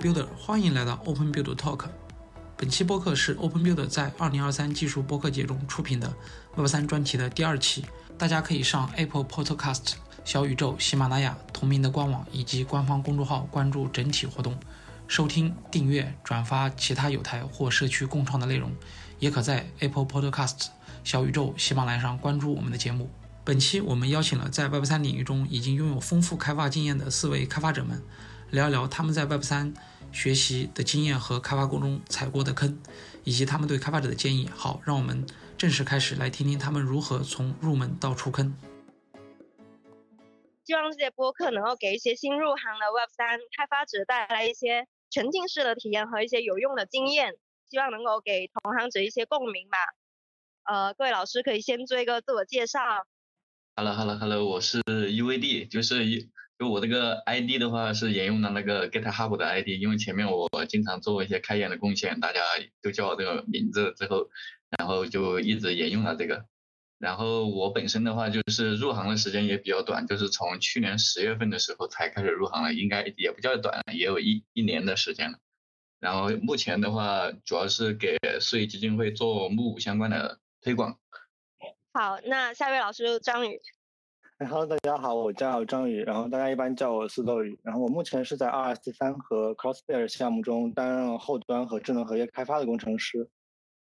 Builder，欢迎来到 Open Build Talk。本期播客是 Open Build 在2023技术播客节中出品的 Web 3专题的第二期。大家可以上 Apple Podcast、小宇宙、喜马拉雅同名的官网以及官方公众号关注整体活动，收听、订阅、转发其他有台或社区共创的内容。也可在 Apple Podcast、小宇宙、喜马拉雅上关注我们的节目。本期我们邀请了在 Web 3领域中已经拥有丰富开发经验的四位开发者们。聊一聊他们在 Web 三学习的经验和开发过程中踩过的坑，以及他们对开发者的建议。好，让我们正式开始，来听听他们如何从入门到出坑。希望这些播客能够给一些新入行的 Web 三开发者带来一些沉浸式的体验和一些有用的经验，希望能够给同行者一些共鸣吧。呃，各位老师可以先做一个自我介绍。Hello，Hello，Hello，我是 UVD，就是一。就我这个 ID 的话是沿用的那个 GitHub 的 ID，因为前面我经常做一些开源的贡献，大家都叫我这个名字之后，然后就一直沿用了这个。然后我本身的话就是入行的时间也比较短，就是从去年十月份的时候才开始入行了，应该也不叫短，也有一一年的时间了。然后目前的话主要是给税基金会做募相关的推广。好，那下一位老师张宇。Hello，大家好，我叫张宇，然后大家一般叫我四豆宇。然后我目前是在 RSC 三和 Crossbear 项目中担任后端和智能合约开发的工程师。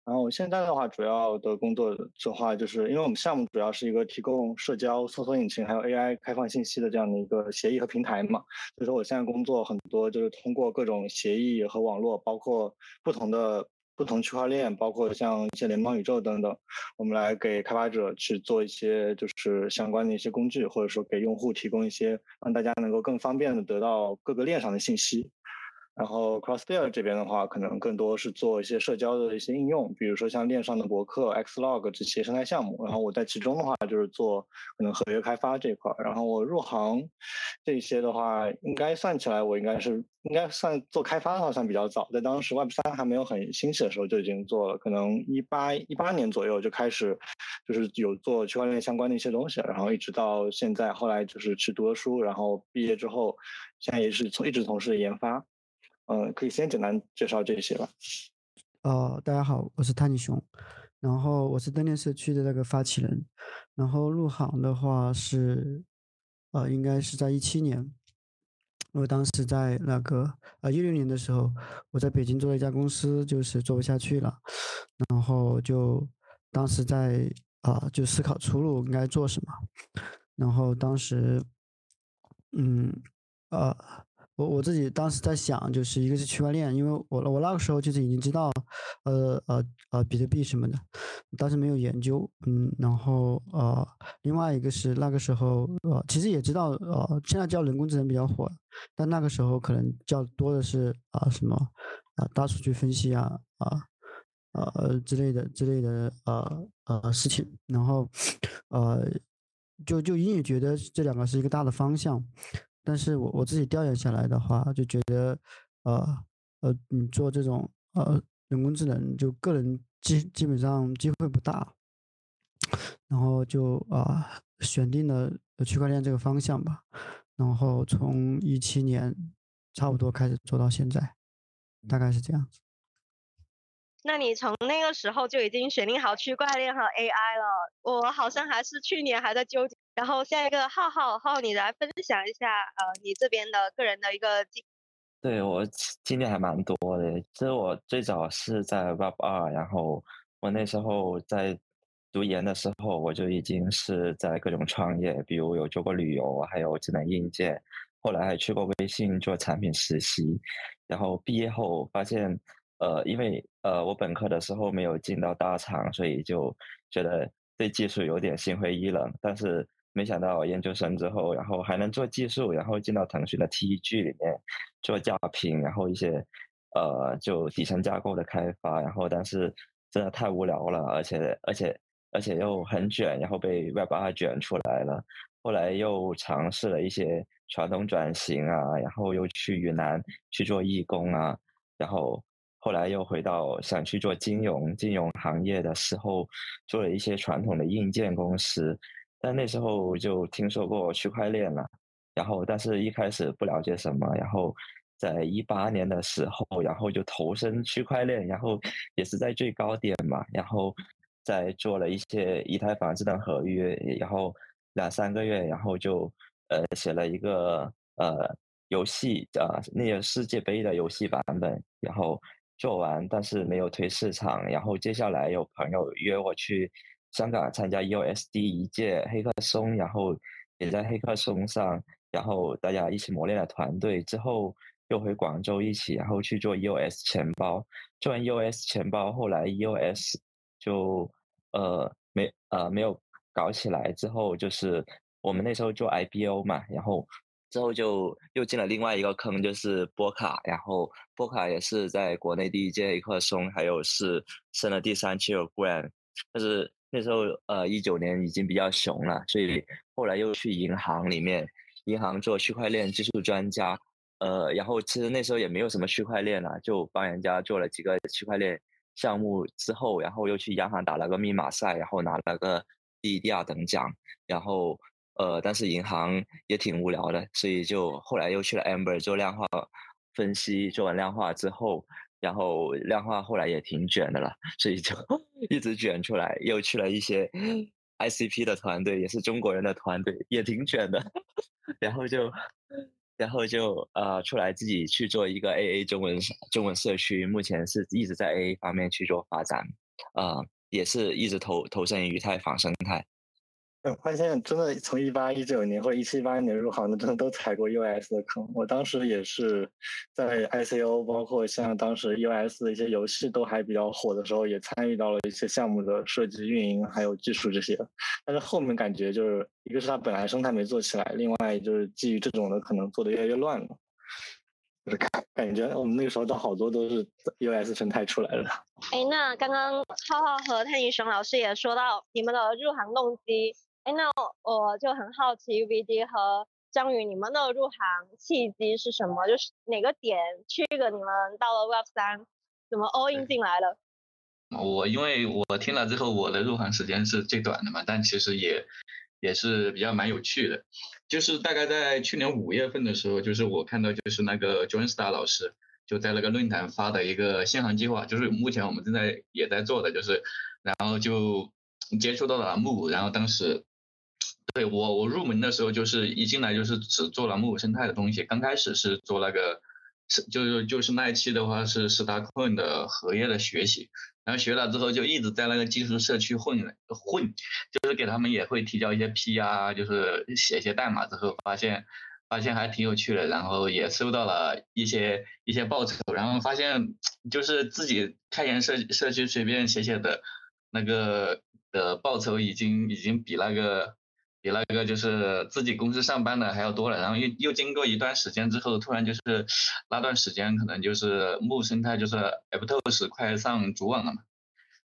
然后我现在的话，主要的工作的话，就是因为我们项目主要是一个提供社交、搜索引擎还有 AI 开放信息的这样的一个协议和平台嘛，所以说我现在工作很多就是通过各种协议和网络，包括不同的。不同区块链，包括像一些联邦宇宙等等，我们来给开发者去做一些就是相关的一些工具，或者说给用户提供一些让大家能够更方便的得到各个链上的信息。然后 Crossbear 这边的话，可能更多是做一些社交的一些应用，比如说像链上的博客、Xlog 这些生态项目。然后我在其中的话，就是做可能合约开发这一块。然后我入行这些的话，应该算起来，我应该是应该算做开发的话算比较早，在当时 Web 三还没有很兴起的时候就已经做了，可能一八一八年左右就开始就是有做区块链相关的一些东西，然后一直到现在，后来就是去读了书，然后毕业之后，现在也是从一直从事研发。嗯，可以先简单介绍这些吧。哦，大家好，我是探尼熊，然后我是灯链社区的那个发起人，然后入行的话是，呃，应该是在一七年，我当时在那个呃一六年的时候，我在北京做了一家公司，就是做不下去了，然后就当时在啊就思考出路应该做什么，然后当时，嗯，呃。我我自己当时在想，就是一个是区块链，因为我我那个时候就是已经知道，呃呃呃比特币什么的，当时没有研究，嗯，然后呃另外一个是那个时候呃其实也知道呃现在叫人工智能比较火，但那个时候可能较多的是啊什么啊大数据分析啊啊呃之类的之类的呃呃事情，然后呃就就隐隐觉得这两个是一个大的方向。但是我我自己调研下来的话，就觉得，呃呃，你做这种呃人工智能，就个人基基本上机会不大，然后就啊选定了区块链这个方向吧，然后从一七年差不多开始做到现在，大概是这样子。那你从那个时候就已经选定好区块链和 AI 了？我好像还是去年还在纠结。然后下一个浩浩浩，你来分享一下呃你这边的个人的一个经。对我经历还蛮多的。其实我最早是在 Web 二，然后我那时候在读研的时候，我就已经是在各种创业，比如有做过旅游，还有智能硬件，后来还去过微信做产品实习。然后毕业后发现，呃，因为呃我本科的时候没有进到大厂，所以就觉得对技术有点心灰意冷。但是没想到研究生之后，然后还能做技术，然后进到腾讯的 TEG 里面做架屏，然后一些呃就底层架构的开发，然后但是真的太无聊了，而且而且而且又很卷，然后被 Web 二卷出来了。后来又尝试了一些传统转型啊，然后又去云南去做义工啊，然后后来又回到想去做金融金融行业的时候，做了一些传统的硬件公司。但那时候就听说过区块链了，然后但是一开始不了解什么，然后在一八年的时候，然后就投身区块链，然后也是在最高点嘛，然后在做了一些以太坊智能合约，然后两三个月，然后就呃写了一个呃游戏啊，那个世界杯的游戏版本，然后做完，但是没有推市场，然后接下来有朋友约我去香港参加 USD 一届黑客松，然后也在黑客松上，然后大家一起磨练了团队之后。又回广州一起，然后去做 EOS 钱包。做完 EOS 钱包，后来 EOS 就呃没呃没有搞起来。之后就是我们那时候做 IPO 嘛，然后之后就又进了另外一个坑，就是波卡。然后波卡也是在国内第一届黑客松，还有是升了第三期的 Grant。但是那时候呃一九年已经比较熊了，所以后来又去银行里面，银行做区块链技术专家。呃，然后其实那时候也没有什么区块链了，就帮人家做了几个区块链项目之后，然后又去央行打了个密码赛，然后拿了个第一、第二等奖。然后呃，但是银行也挺无聊的，所以就后来又去了 Amber 做量化分析。做完量化之后，然后量化后来也挺卷的了，所以就 一直卷出来。又去了一些 ICP 的团队，也是中国人的团队，也挺卷的。然后就。然后就呃出来自己去做一个 AA 中文中文社区，目前是一直在 AA 方面去做发展，呃，也是一直投投身于以太坊生态。我发现真的从一八一九年或者一七一八年入行的，真的都踩过 US 的坑。我当时也是在 ICO，包括像当时 US 的一些游戏都还比较火的时候，也参与到了一些项目的设计、运营还有技术这些。但是后面感觉就是一个是它本来生态没做起来，另外就是基于这种的可能做的越来越乱了。就是感感觉我们那个时候都好多都是 US 生态出来的。哎，那刚刚浩浩和泰尼熊老师也说到你们的入行动机。哎，那我就很好奇，VD 和张宇，你们的入行契机是什么？就是哪个点去个你们到了 Web 三，怎么 all in 进来了？我因为我听了之后，我的入行时间是最短的嘛，但其实也也是比较蛮有趣的。就是大概在去年五月份的时候，就是我看到就是那个 John Star 老师就在那个论坛发的一个限行计划，就是目前我们正在也在做的，就是然后就接触到了木，然后当时。对我，我入门的时候就是一进来就是只做了木偶生态的东西。刚开始是做那个，是就是就是那一期的话是 Starcoin 的合约的学习，然后学了之后就一直在那个技术社区混混，就是给他们也会提交一些 P 啊，就是写一些代码之后发现发现还挺有趣的，然后也收到了一些一些报酬，然后发现就是自己开源社社区随便写写的，那个的报酬已经已经比那个。比那个就是自己公司上班的还要多了，然后又又经过一段时间之后，突然就是那段时间可能就是木生态就是 Aptos 快上主网了嘛，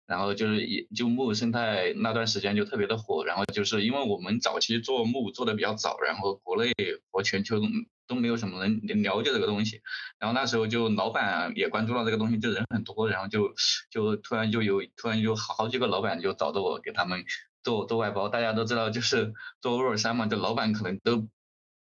然后就是也就木生态那段时间就特别的火，然后就是因为我们早期做木做的比较早，然后国内和全球都没有什么人了解这个东西，然后那时候就老板也关注到这个东西，就人很多，然后就就突然就有突然就好几个老板就找着我给他们。做做外包，大家都知道，就是做 Web 三嘛，就老板可能都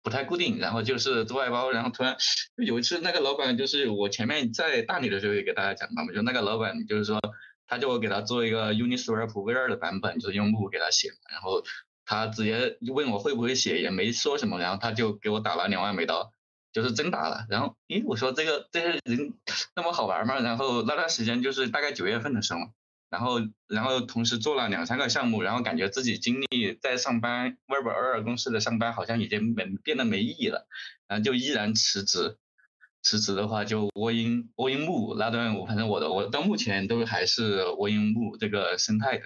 不太固定。然后就是做外包，然后突然有一次，那个老板就是我前面在大理的时候也给大家讲过嘛，就那个老板就是说，他叫我给他做一个 Uniswap V 二的版本，就是用木给他写，然后他直接问我会不会写，也没说什么，然后他就给我打了两万美刀，就是真打了。然后，咦，我说这个这些人那么好玩吗？然后那段时间就是大概九月份的时候。然后，然后同时做了两三个项目，然后感觉自己精力在上班，Web 二公司的上班好像已经没变得没意义了，然后就依然辞职。辞职的话就窝因窝因木那段，我反正我的我到目前都还是窝因木这个生态的。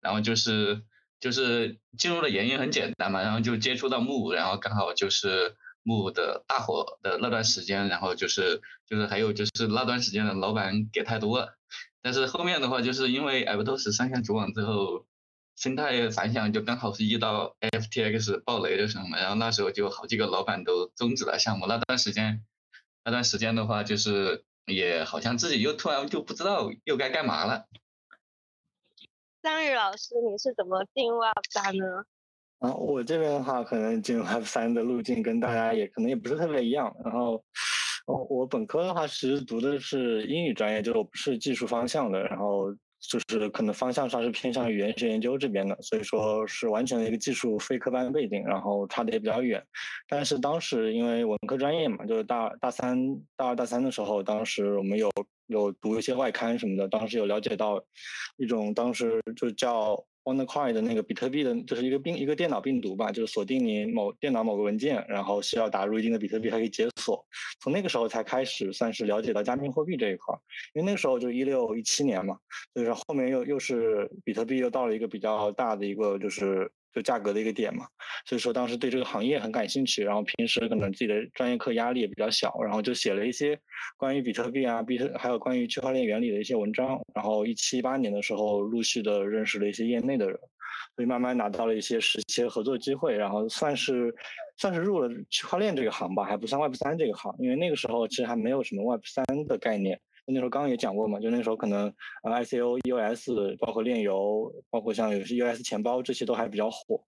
然后就是就是进入的原因很简单嘛，然后就接触到木，然后刚好就是木的大火的那段时间，然后就是就是还有就是那段时间的老板给太多了。但是后面的话，就是因为 Aptos 上线主网之后，生态反响就刚好是遇到 FTX 暴雷的时候嘛，然后那时候就好几个老板都终止了项目。那段时间，那段时间的话，就是也好像自己又突然就不知道又该干嘛了。张宇老师，你是怎么进 Web 三呢？啊，我这边的话，可能进 Web 三的路径跟大家也可能也不是特别一样。然后。哦，我本科的话其实读的是英语专业，就是我不是技术方向的，然后就是可能方向上是偏向语言学研究这边的，所以说是完全的一个技术非科班背景，然后差的也比较远。但是当时因为文科专业嘛，就是大大三、大二、大三的时候，当时我们有有读一些外刊什么的，当时有了解到一种当时就叫。OneCoin 的那个比特币的，就是一个病一个电脑病毒吧，就是锁定你某电脑某个文件，然后需要打入一定的比特币才可以解锁。从那个时候才开始算是了解到加密货币这一块，因为那个时候就一六一七年嘛，就是后面又又是比特币又到了一个比较大的一个就是。就价格的一个点嘛，所以说当时对这个行业很感兴趣，然后平时可能自己的专业课压力也比较小，然后就写了一些关于比特币啊、比特还有关于区块链原理的一些文章，然后一七一八年的时候陆续的认识了一些业内的人，所以慢慢拿到了一些实习合作机会，然后算是算是入了区块链这个行吧，还不算 Web 三这个行，因为那个时候其实还没有什么 Web 三的概念。那时候刚刚也讲过嘛，就那时候可能 ICO、EOS，包括炼油，包括像有些 EOS 钱包这些都还比较火。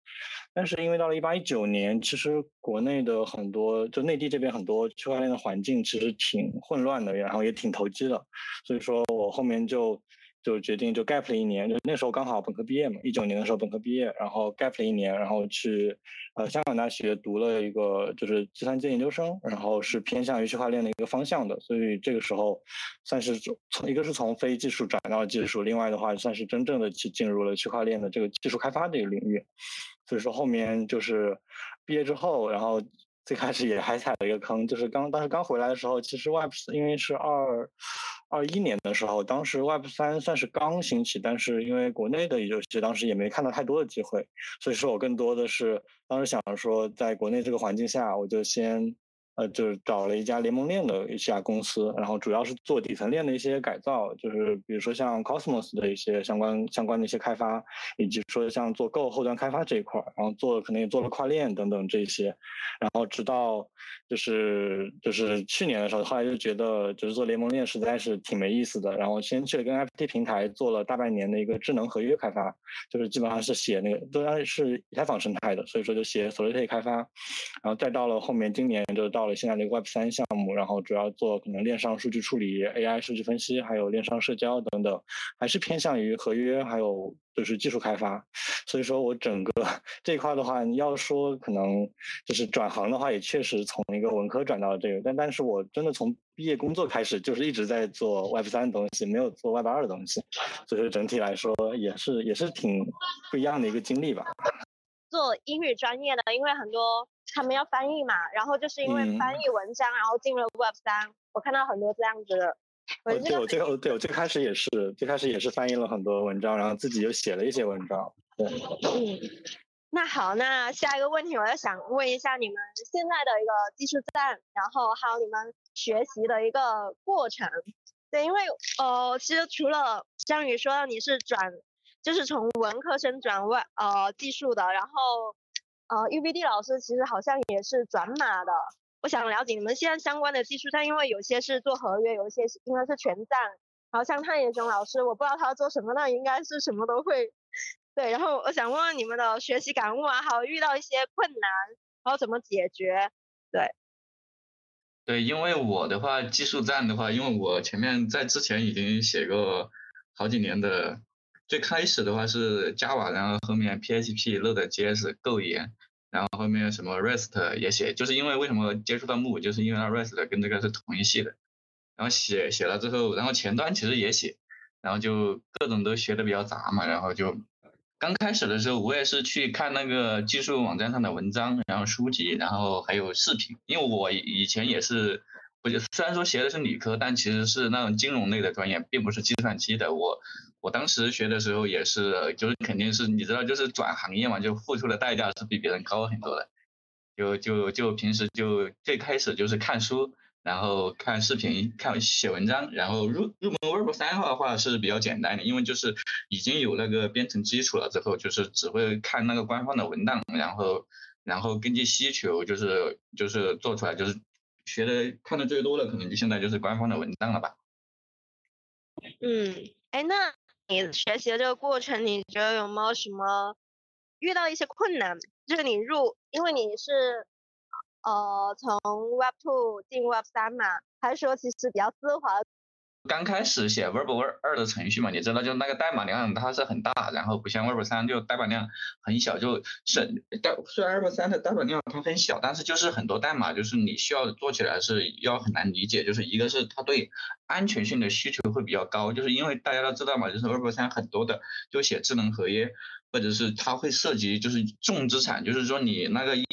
但是因为到了一八一九年，其实国内的很多就内地这边很多区块链的环境其实挺混乱的，然后也挺投机的，所以说我后面就。就决定就 gap 了一年，就那时候刚好本科毕业嘛，一九年的时候本科毕业，然后 gap 了一年，然后去呃香港大学读了一个就是计算机研究生，然后是偏向于区块链的一个方向的，所以这个时候算是从一个是从非技术转到技术，另外的话算是真正的去进入了区块链的这个技术开发这个领域，所以说后面就是毕业之后，然后。最开始也还踩了一个坑，就是刚当时刚回来的时候，其实 Web 因为是二二一年的时候，当时 Web 三算是刚兴起，但是因为国内的游戏当时也没看到太多的机会，所以说我更多的是当时想着说，在国内这个环境下，我就先。呃，就是找了一家联盟链的一家公司，然后主要是做底层链的一些改造，就是比如说像 Cosmos 的一些相关相关的一些开发，以及说像做 Go 后端开发这一块，然后做可能也做了跨链等等这些，然后直到就是就是去年的时候，后来就觉得就是做联盟链实在是挺没意思的，然后先去了跟 FT 平台做了大半年的一个智能合约开发，就是基本上是写那个都然是以太坊生态的，所以说就写 Solidity 开发，然后再到了后面今年就到。到了现在的 Web 三项目，然后主要做可能链上数据处理、AI 数据分析，还有链上社交等等，还是偏向于合约，还有就是技术开发。所以说我整个 这一块的话，你要说可能就是转行的话，也确实从一个文科转到了这个，但但是我真的从毕业工作开始，就是一直在做 Web 三的东西，没有做 Web 二的东西。所以说整体来说，也是也是挺不一样的一个经历吧。做英语专业的，因为很多他们要翻译嘛，然后就是因为翻译文章，然后进了 Web 三，我看到很多这样子的。对，我最后对我最开始也是，最开始也是翻译了很多文章，然后自己又写了一些文章。对。嗯，那好，那下一个问题，我要想问一下你们现在的一个技术站，然后还有你们学习的一个过程。对，因为呃，其实除了江宇说你是转。就是从文科生转外呃技术的，然后呃 UBD 老师其实好像也是转码的。我想了解你们现在相关的技术站，因为有些是做合约，有一些应该是全站。然后像探野熊老师，我不知道他做什么，那应该是什么都会。对，然后我想问问你们的学习感悟啊，还有遇到一些困难，然后怎么解决？对。对，因为我的话技术站的话，因为我前面在之前已经写过好几年的。最开始的话是 Java，然后后面 PHP、Node.js、Go 言，然后后面什么 REST 也写，就是因为为什么接触到 Move，就是因为那 REST 跟这个是同一系的，然后写写了之后，然后前端其实也写，然后就各种都学的比较杂嘛，然后就刚开始的时候我也是去看那个技术网站上的文章，然后书籍，然后还有视频，因为我以前也是，我就虽然说学的是理科，但其实是那种金融类的专业，并不是计算机的，我。我当时学的时候也是，就是肯定是你知道，就是转行业嘛，就付出的代价是比别人高很多的。就就就平时就最开始就是看书，然后看视频，看写文章，然后入入门 Web 三的话是比较简单的，因为就是已经有那个编程基础了之后，就是只会看那个官方的文档，然后然后根据需求就是就是做出来，就是学的看的最多的可能就现在就是官方的文档了吧。嗯，哎那。你学习的这个过程，你觉得有没有什么遇到一些困难？就是你入，因为你是呃从 Web Two 进 Web 三嘛，还是说其实比较丝滑？刚开始写 Web 二二的程序嘛，你知道，就那个代码量它是很大，然后不像 Web 三就代码量很小，就是代虽然 Web 三的代码量它很小，但是就是很多代码就是你需要做起来是要很难理解，就是一个是它对安全性的需求会比较高，就是因为大家都知道嘛，就是 Web 三很多的就写智能合约，或者是它会涉及就是重资产，就是说你那个一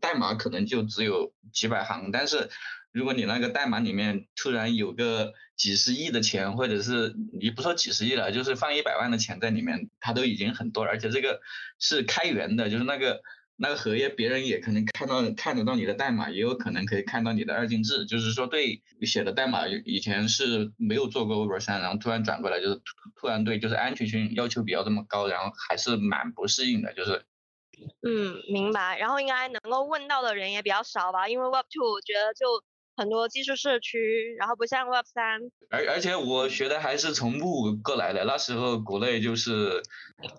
代码可能就只有几百行，但是如果你那个代码里面突然有个几十亿的钱，或者是你不说几十亿了，就是放一百万的钱在里面，它都已经很多了。而且这个是开源的，就是那个那个合约，别人也可能看到看得到你的代码，也有可能可以看到你的二进制。就是说，对写的代码以前是没有做过 Web 三，然后突然转过来，就是突然对就是安全性要求比较这么高，然后还是蛮不适应的。就是，嗯，明白。然后应该能够问到的人也比较少吧，因为 Web Two 我觉得就。很多技术社区，然后不像 Web 三，而而且我学的还是从木过来的，那时候国内就是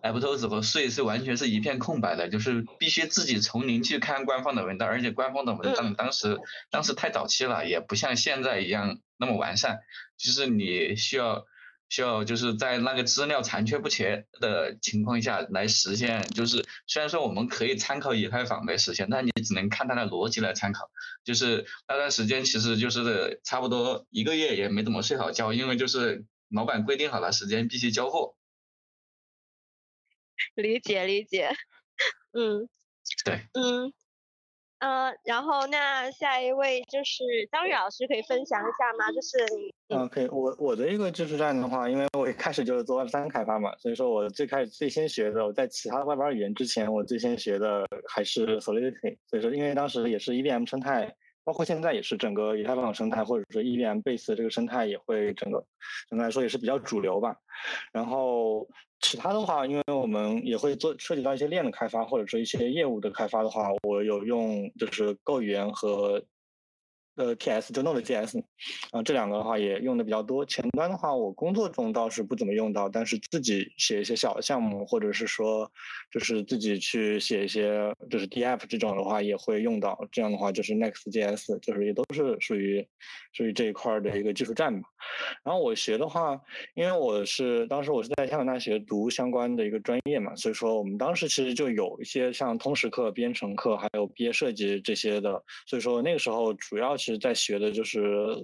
Aptos 和税是完全是一片空白的，就是必须自己从零去看官方的文档，而且官方的文档当时当时太早期了，也不像现在一样那么完善，就是你需要。需要就是在那个资料残缺不全的情况下来实现，就是虽然说我们可以参考以太坊来实现，但你只能看它的逻辑来参考。就是那段时间其实就是差不多一个月也没怎么睡好觉，因为就是老板规定好了时间必须交货。理解理解，嗯，对，嗯。嗯，然后那下一位就是张宇老师，可以分享一下吗？就是你，嗯，可以。我我的一个技术栈的话，因为我一开始就是做 Web 三开发嘛，所以说我最开始最先学的，我在其他 Web 二语言之前，我最先学的还是 Solidity。所以说，因为当时也是 EVM 生态，包括现在也是整个以太坊生态，或者说 EVM base 这个生态也会整个整个来说也是比较主流吧。然后。其他的话，因为我们也会做涉及到一些链的开发，或者说一些业务的开发的话，我有用就是 Go 语言和。呃 PS 就 Node.js，啊，这两个的话也用的比较多。前端的话，我工作中倒是不怎么用到，但是自己写一些小项目，或者是说，就是自己去写一些就是 D.App 这种的话，也会用到。这样的话，就是 Next.js，就是也都是属于属于这一块的一个技术栈吧。然后我学的话，因为我是当时我是在香港大学读相关的一个专业嘛，所以说我们当时其实就有一些像通识课、编程课，还有毕业设计这些的。所以说那个时候主要。是在学的就是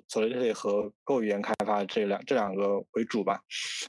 Solidity 和 Go 语言开发这两这两个为主吧。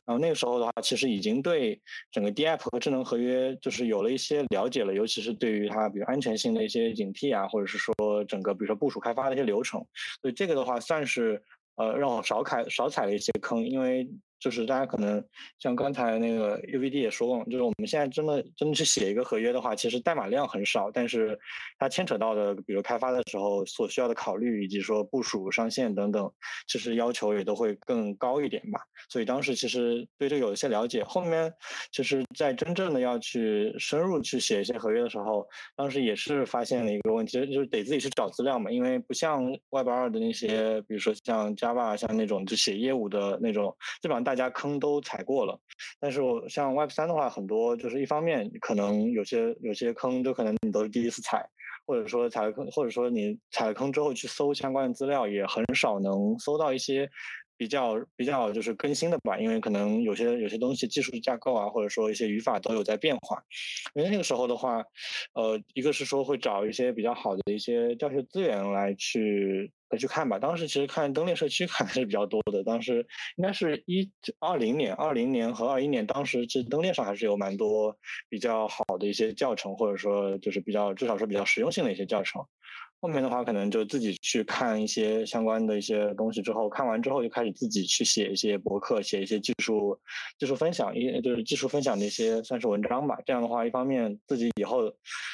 然后那个时候的话，其实已经对整个 DApp 和智能合约就是有了一些了解了，尤其是对于它比如安全性的一些警惕啊，或者是说整个比如说部署开发的一些流程。所以这个的话算是呃让我少踩少踩了一些坑，因为。就是大家可能像刚才那个 UVD 也说过，就是我们现在真的真的去写一个合约的话，其实代码量很少，但是它牵扯到的，比如开发的时候所需要的考虑，以及说部署上线等等，其实要求也都会更高一点吧。所以当时其实对这个有一些了解。后面其实，在真正的要去深入去写一些合约的时候，当时也是发现了一个问题，就是得自己去找资料嘛，因为不像 Web 二的那些，比如说像 Java 像那种就写业务的那种，基本上大大家坑都踩过了，但是我像 Web 三的话，很多就是一方面可能有些有些坑，都可能你都是第一次踩，或者说踩了坑，或者说你踩了坑之后去搜相关的资料，也很少能搜到一些。比较比较就是更新的吧，因为可能有些有些东西技术架构啊，或者说一些语法都有在变化。因为那个时候的话，呃，一个是说会找一些比较好的一些教学资源来去来去看吧。当时其实看登链社区 看还是比较多的。当时应该是一二零年、二零年和二一年，当时其实登链上还是有蛮多比较好的一些教程，或者说就是比较至少是比较实用性的一些教程。后面的话，可能就自己去看一些相关的一些东西，之后看完之后就开始自己去写一些博客，写一些技术技术分享，一就是技术分享的一些算是文章吧。这样的话，一方面自己以后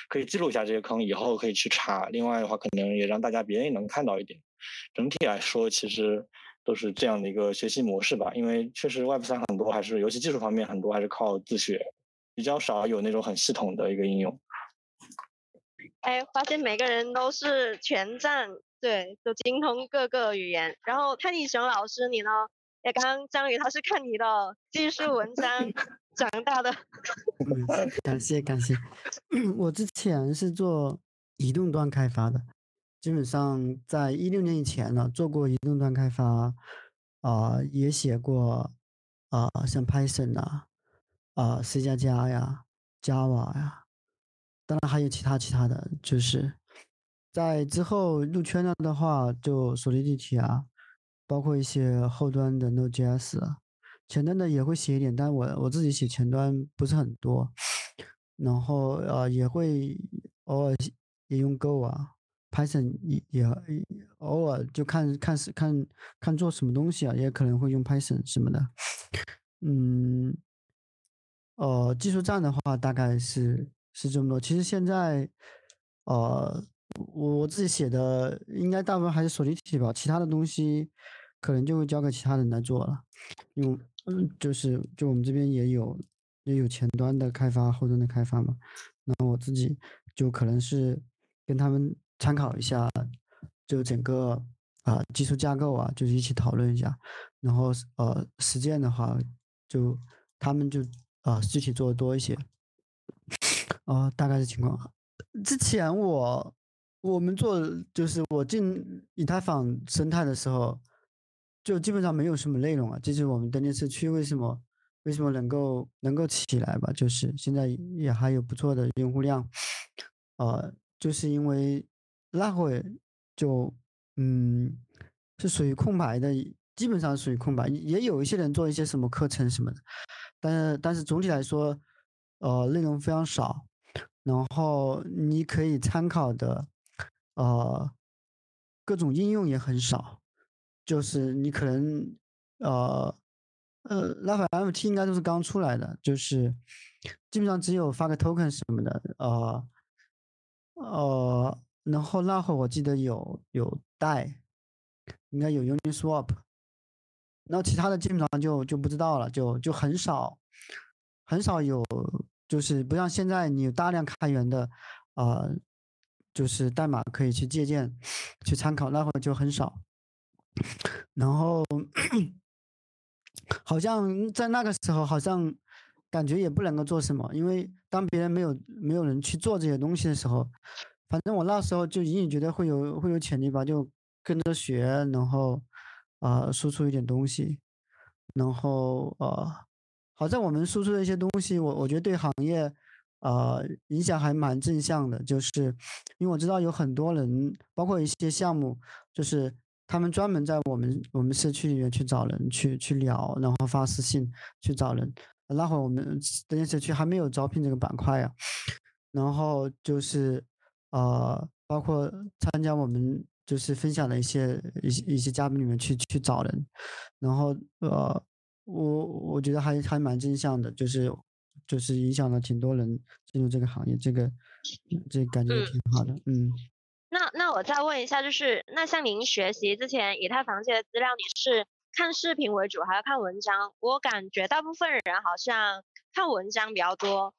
可以记录一下这些坑，以后可以去查；另外的话，可能也让大家别人也能看到一点。整体来说，其实都是这样的一个学习模式吧。因为确实 Web 三很多还是游戏技术方面很多还是靠自学，比较少有那种很系统的一个应用。哎，发现每个人都是全站，对，都精通各个语言。然后泰迪熊老师，你呢？哎，刚刚张宇他是看你的技术文章长大的。感谢感谢，我之前是做移动端开发的，基本上在一六年以前呢，做过移动端开发，啊，也写过啊，像 Python 啊，啊，C 加加呀，Java 呀，当然还有其他其他的，就是在之后入圈了的话，就索尼立体啊，包括一些后端的 Node.js，前端的也会写一点，但我我自己写前端不是很多，然后呃也会偶尔也用 Go 啊。Python 也也偶尔就看看是看看做什么东西啊，也可能会用 Python 什么的。嗯，呃，技术栈的话大概是是这么多。其实现在，呃，我我自己写的应该大部分还是锁定体吧，其他的东西可能就会交给其他人来做了。因为嗯，就是就我们这边也有也有前端的开发、后端的开发嘛。那我自己就可能是跟他们。参考一下，就整个啊技术架构啊，就是一起讨论一下，然后呃实践的话，就他们就啊具体做的多一些，哦大概是情况。之前我我们做就是我进以太坊生态的时候，就基本上没有什么内容啊，这是我们登电社区为什么为什么能够能够起来吧，就是现在也还有不错的用户量，呃，就是因为。那会就嗯是属于空白的，基本上属于空白。也有一些人做一些什么课程什么的，但是但是总体来说，呃，内容非常少。然后你可以参考的，呃，各种应用也很少。就是你可能呃呃，拉法 MT 应该都是刚出来的，就是基本上只有发个 token 什么的，呃呃。然后那会我记得有有带，应该有 Uniswap，然后其他的基本上就就不知道了，就就很少，很少有，就是不像现在你有大量开源的，呃，就是代码可以去借鉴、去参考，那会就很少。然后好像在那个时候，好像感觉也不能够做什么，因为当别人没有没有人去做这些东西的时候。反正我那时候就隐隐觉得会有会有潜力吧，就跟着学，然后啊输出一点东西，然后呃，好在我们输出的一些东西，我我觉得对行业啊影响还蛮正向的，就是因为我知道有很多人，包括一些项目，就是他们专门在我们我们社区里面去找人去去聊，然后发私信去找人。那会儿我们这间社区还没有招聘这个板块呀，然后就是。呃，包括参加我们就是分享的一些一些一些嘉宾里面去去找人，然后呃，我我觉得还还蛮正向的，就是就是影响了挺多人进入这个行业，这个这感觉挺好的，嗯。那那我再问一下，就是那像您学习之前以太坊这些资料，你是看视频为主还是看文章？我感觉大部分人好像看文章比较多。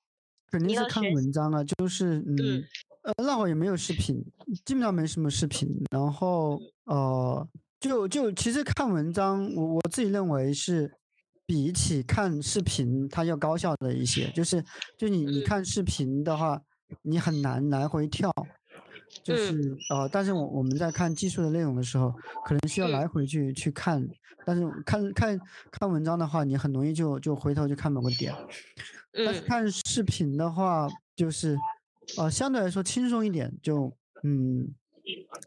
肯定是看文章啊，就是嗯。呃，那会也没有视频，基本上没什么视频。然后，呃，就就其实看文章，我我自己认为是比起看视频，它要高效的一些。就是就你你看视频的话，你很难来回跳。就是呃，但是我我们在看技术的内容的时候，可能需要来回去去看。但是看看看文章的话，你很容易就就回头就看某个点。但是看视频的话，就是。呃，相对来说轻松一点，就嗯，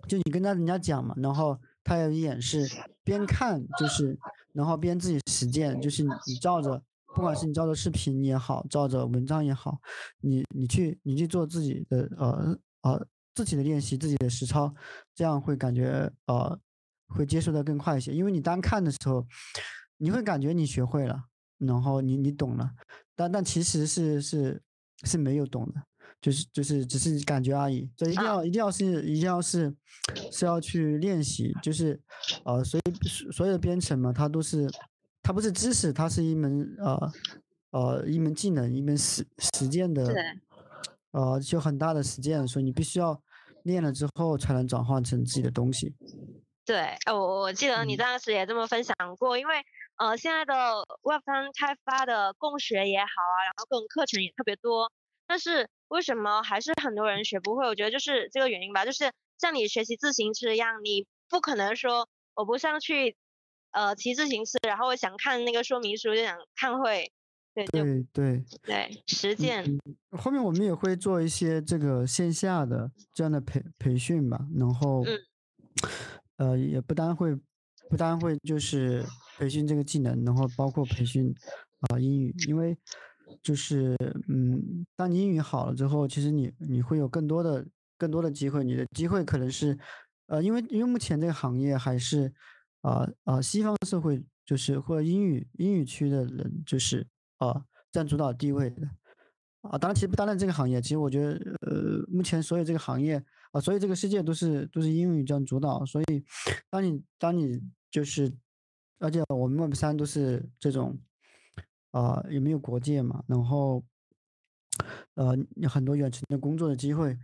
就你跟他人家讲嘛，然后他有演示，边看就是，然后边自己实践，就是你你照着，不管是你照着视频也好，照着文章也好，你你去你去做自己的呃呃自己的练习，自己的实操，这样会感觉呃会接受的更快一些，因为你单看的时候，你会感觉你学会了，然后你你懂了，但但其实是是是没有懂的。就是就是只是感觉而已，所以一定要一定要是一定要是是要去练习，就是呃，所以所有的编程嘛，它都是它不是知识，它是一门呃呃一门技能，一门实实践的，呃，就很大的实践，所以你必须要练了之后才能转换成自己的东西。对，我我记得你当时也这么分享过，因为呃现在的 Web 三开发的共学也好啊，然后各种课程也特别多，但是。为什么还是很多人学不会？我觉得就是这个原因吧，就是像你学习自行车一样，你不可能说我不上去，呃，骑自行车，然后我想看那个说明书就想看会，对对对对，实践。后面我们也会做一些这个线下的这样的培培训吧，然后，呃，也不单会不单会就是培训这个技能，然后包括培训啊英语，因为。就是嗯，当你英语好了之后，其实你你会有更多的更多的机会。你的机会可能是，呃，因为因为目前这个行业还是，啊啊，西方社会就是或者英语英语区的人就是啊占主导地位的，啊，当然其实不单单这个行业，其实我觉得呃，目前所有这个行业啊，所以这个世界都是都是英语占主导。所以当你当你就是，而且我们 Web 三都是这种。啊，有没有国界嘛？然后，呃，有很多远程的工作的机会，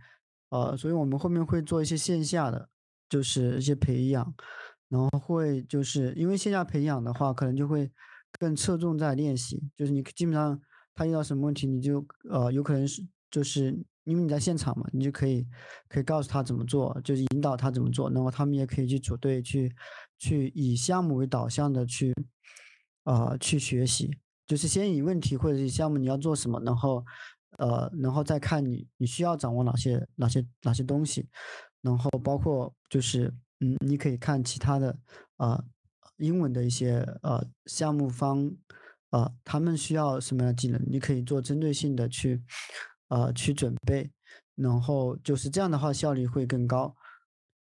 呃，所以我们后面会做一些线下的，就是一些培养，然后会就是因为线下培养的话，可能就会更侧重在练习，就是你基本上他遇到什么问题，你就呃，有可能是就是因为你在现场嘛，你就可以可以告诉他怎么做，就是引导他怎么做，然后他们也可以去组队去去以项目为导向的去啊去学习。就是先以问题或者是项目你要做什么，然后，呃，然后再看你你需要掌握哪些哪些哪些东西，然后包括就是嗯，你可以看其他的啊英文的一些呃项目方啊，他们需要什么样的技能，你可以做针对性的去呃去准备，然后就是这样的话效率会更高，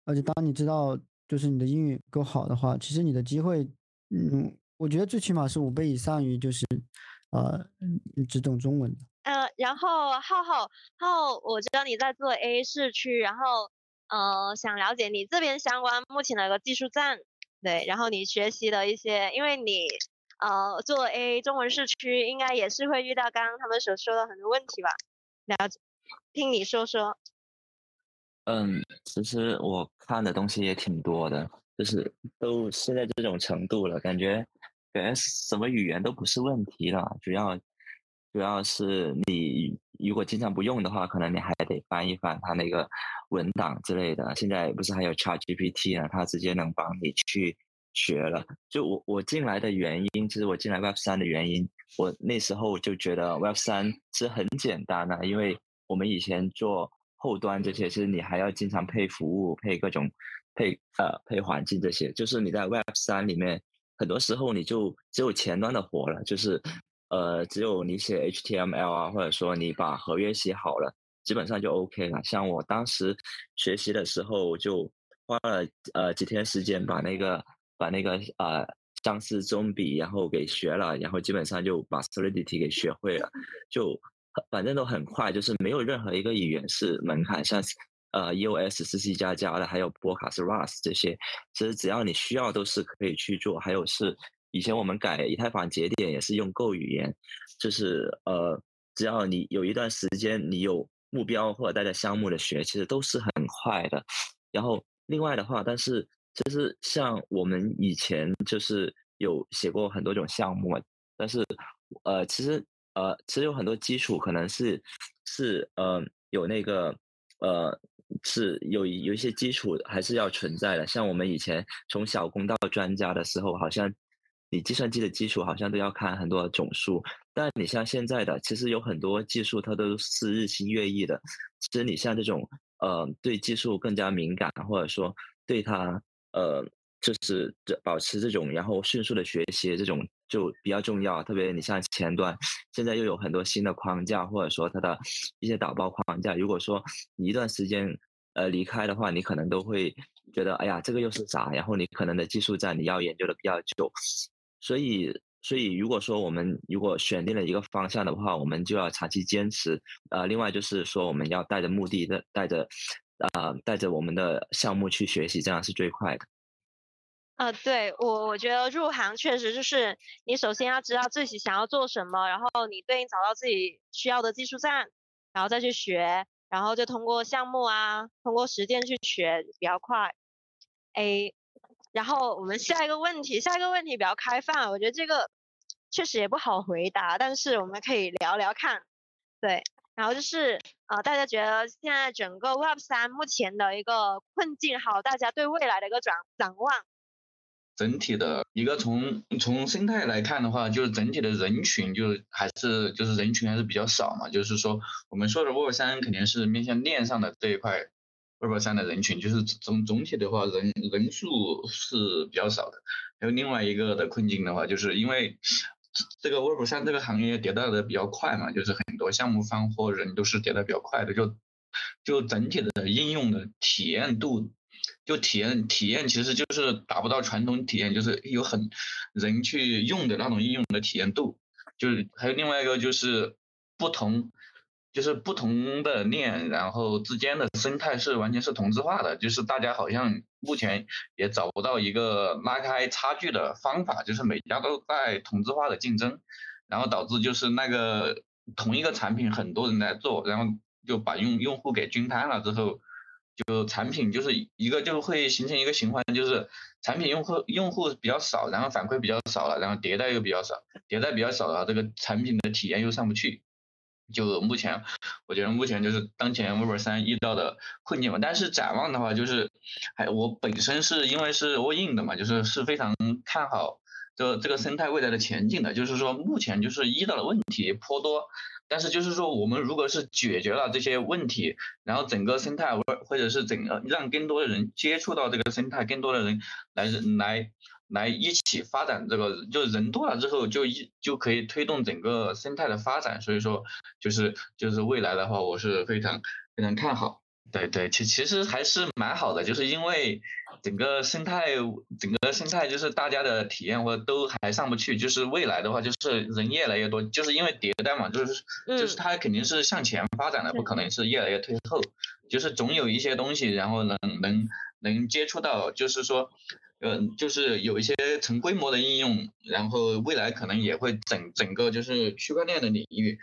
而且当你知道就是你的英语够好的话，其实你的机会嗯。我觉得最起码是五倍以上于就是，呃，只懂中文的。呃，然后浩浩浩，我知道你在做 A 市区，然后呃，想了解你这边相关目前的一个技术站，对，然后你学习的一些，因为你呃做 A 中文市区，应该也是会遇到刚刚他们所说的很多问题吧？了解，听你说说。嗯，其实我看的东西也挺多的，就是都现在这种程度了，感觉。感觉什么语言都不是问题了，主要主要是你如果经常不用的话，可能你还得翻一翻它那个文档之类的。现在不是还有 ChatGPT 呢，它直接能帮你去学了。就我我进来的原因，其实我进来 Web 三的原因，我那时候就觉得 Web 三是很简单的，因为我们以前做后端这些，其实你还要经常配服务、配各种配呃配环境这些，就是你在 Web 三里面。很多时候你就只有前端的活了，就是，呃，只有你写 HTML 啊，或者说你把合约写好了，基本上就 OK 了。像我当时学习的时候，就花了呃几天时间把那个把那个呃张氏中笔然后给学了，然后基本上就把 Solidity 给学会了，就反正都很快，就是没有任何一个语言是门槛，像。呃，EOS 是 C 加加的，还有波卡是 Rust 这些，其实只要你需要都是可以去做。还有是以前我们改以太坊节点也是用 Go 语言，就是呃，只要你有一段时间你有目标或者带着项目的学，其实都是很快的。然后另外的话，但是其实像我们以前就是有写过很多种项目，但是呃，其实呃，其实有很多基础可能是是呃有那个呃。是有有一些基础还是要存在的，像我们以前从小工到专家的时候，好像你计算机的基础好像都要看很多总数，但你像现在的，其实有很多技术它都是日新月异的。其实你像这种呃对技术更加敏感，或者说对它呃就是这保持这种然后迅速的学习这种就比较重要。特别你像前端，现在又有很多新的框架，或者说它的一些导报框架，如果说你一段时间。呃，离开的话，你可能都会觉得，哎呀，这个又是啥？然后你可能的技术栈你要研究的比较久，所以，所以如果说我们如果选定了一个方向的话，我们就要长期坚持。呃，另外就是说，我们要带着目的的，带着，呃，带着我们的项目去学习，这样是最快的。呃，对我，我觉得入行确实就是你首先要知道自己想要做什么，然后你对应找到自己需要的技术站，然后再去学。然后就通过项目啊，通过实践去学比较快。A，然后我们下一个问题，下一个问题比较开放，我觉得这个确实也不好回答，但是我们可以聊聊看。对，然后就是呃，大家觉得现在整个 Web 三目前的一个困境，还有大家对未来的一个展展望。整体的一个从从生态来看的话，就是整体的人群就还是就是人群还是比较少嘛。就是说我们说的 Web 三肯定是面向链上的这一块 Web 三的人群，就是总总体的话人人数是比较少的。还有另外一个的困境的话，就是因为这个 Web 三这个行业迭代的比较快嘛，就是很多项目方或人都是迭代比较快的，就就整体的应用的体验度。就体验体验其实就是达不到传统体验，就是有很人去用的那种应用的体验度。就是还有另外一个就是不同，就是不同的链，然后之间的生态是完全是同质化的。就是大家好像目前也找不到一个拉开差距的方法，就是每家都在同质化的竞争，然后导致就是那个同一个产品很多人来做，然后就把用用户给均摊了之后。就产品就是一个就会形成一个循环，就是产品用户用户比较少，然后反馈比较少了，然后迭代又比较少，迭代比较少了，这个产品的体验又上不去。就目前，我觉得目前就是当前 Web 三遇到的困境嘛。但是展望的话，就是还我本身是因为是 all in 的嘛，就是是非常看好这这个生态未来的前景的。就是说目前就是遇到的问题颇多。但是就是说，我们如果是解决了这些问题，然后整个生态或或者是整个让更多的人接触到这个生态，更多的人来来来一起发展这个，就人多了之后就一就可以推动整个生态的发展。所以说，就是就是未来的话，我是非常非常看好。对对，其其实还是蛮好的，就是因为整个生态，整个生态就是大家的体验或者都还上不去，就是未来的话就是人越来越多，就是因为迭代嘛，就是就是它肯定是向前发展的，不可能是越来越退后，就是总有一些东西，然后能能能接触到，就是说。嗯，就是有一些成规模的应用，然后未来可能也会整整个就是区块链的领域，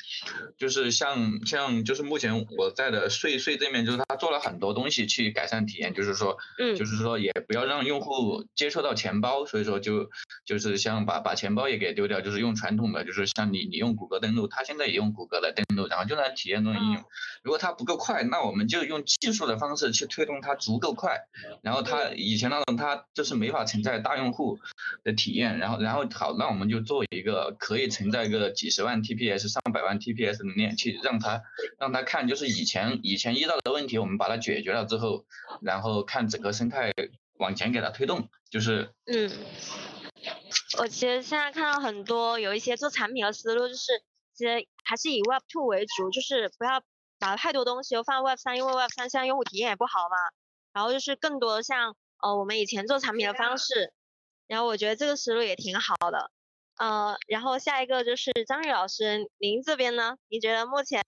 就是像像就是目前我在的税税这面，就是他做了很多东西去改善体验，就是说，嗯，就是说也不要让用户接触到钱包，所以说就就是像把把钱包也给丢掉，就是用传统的，就是像你你用谷歌登录，他现在也用谷歌来登录，然后就来体验这种应用。如果它不够快，那我们就用技术的方式去推动它足够快，然后它以前那种它就是没。没法承载大用户的体验，然后然后好，那我们就做一个可以承载一个几十万 TPS、上百万 TPS 的链，去让他让他看，就是以前以前遇到的问题，我们把它解决了之后，然后看整个生态往前给它推动，就是嗯，我其实现在看到很多有一些做产品的思路，就是其实还是以 Web Two 为主，就是不要把太多东西都放 Web 三，因为 Web 三现在用户体验也不好嘛，然后就是更多像。哦，我们以前做产品的方式，然后我觉得这个思路也挺好的，呃，然后下一个就是张宇老师，您这边呢？你觉得目前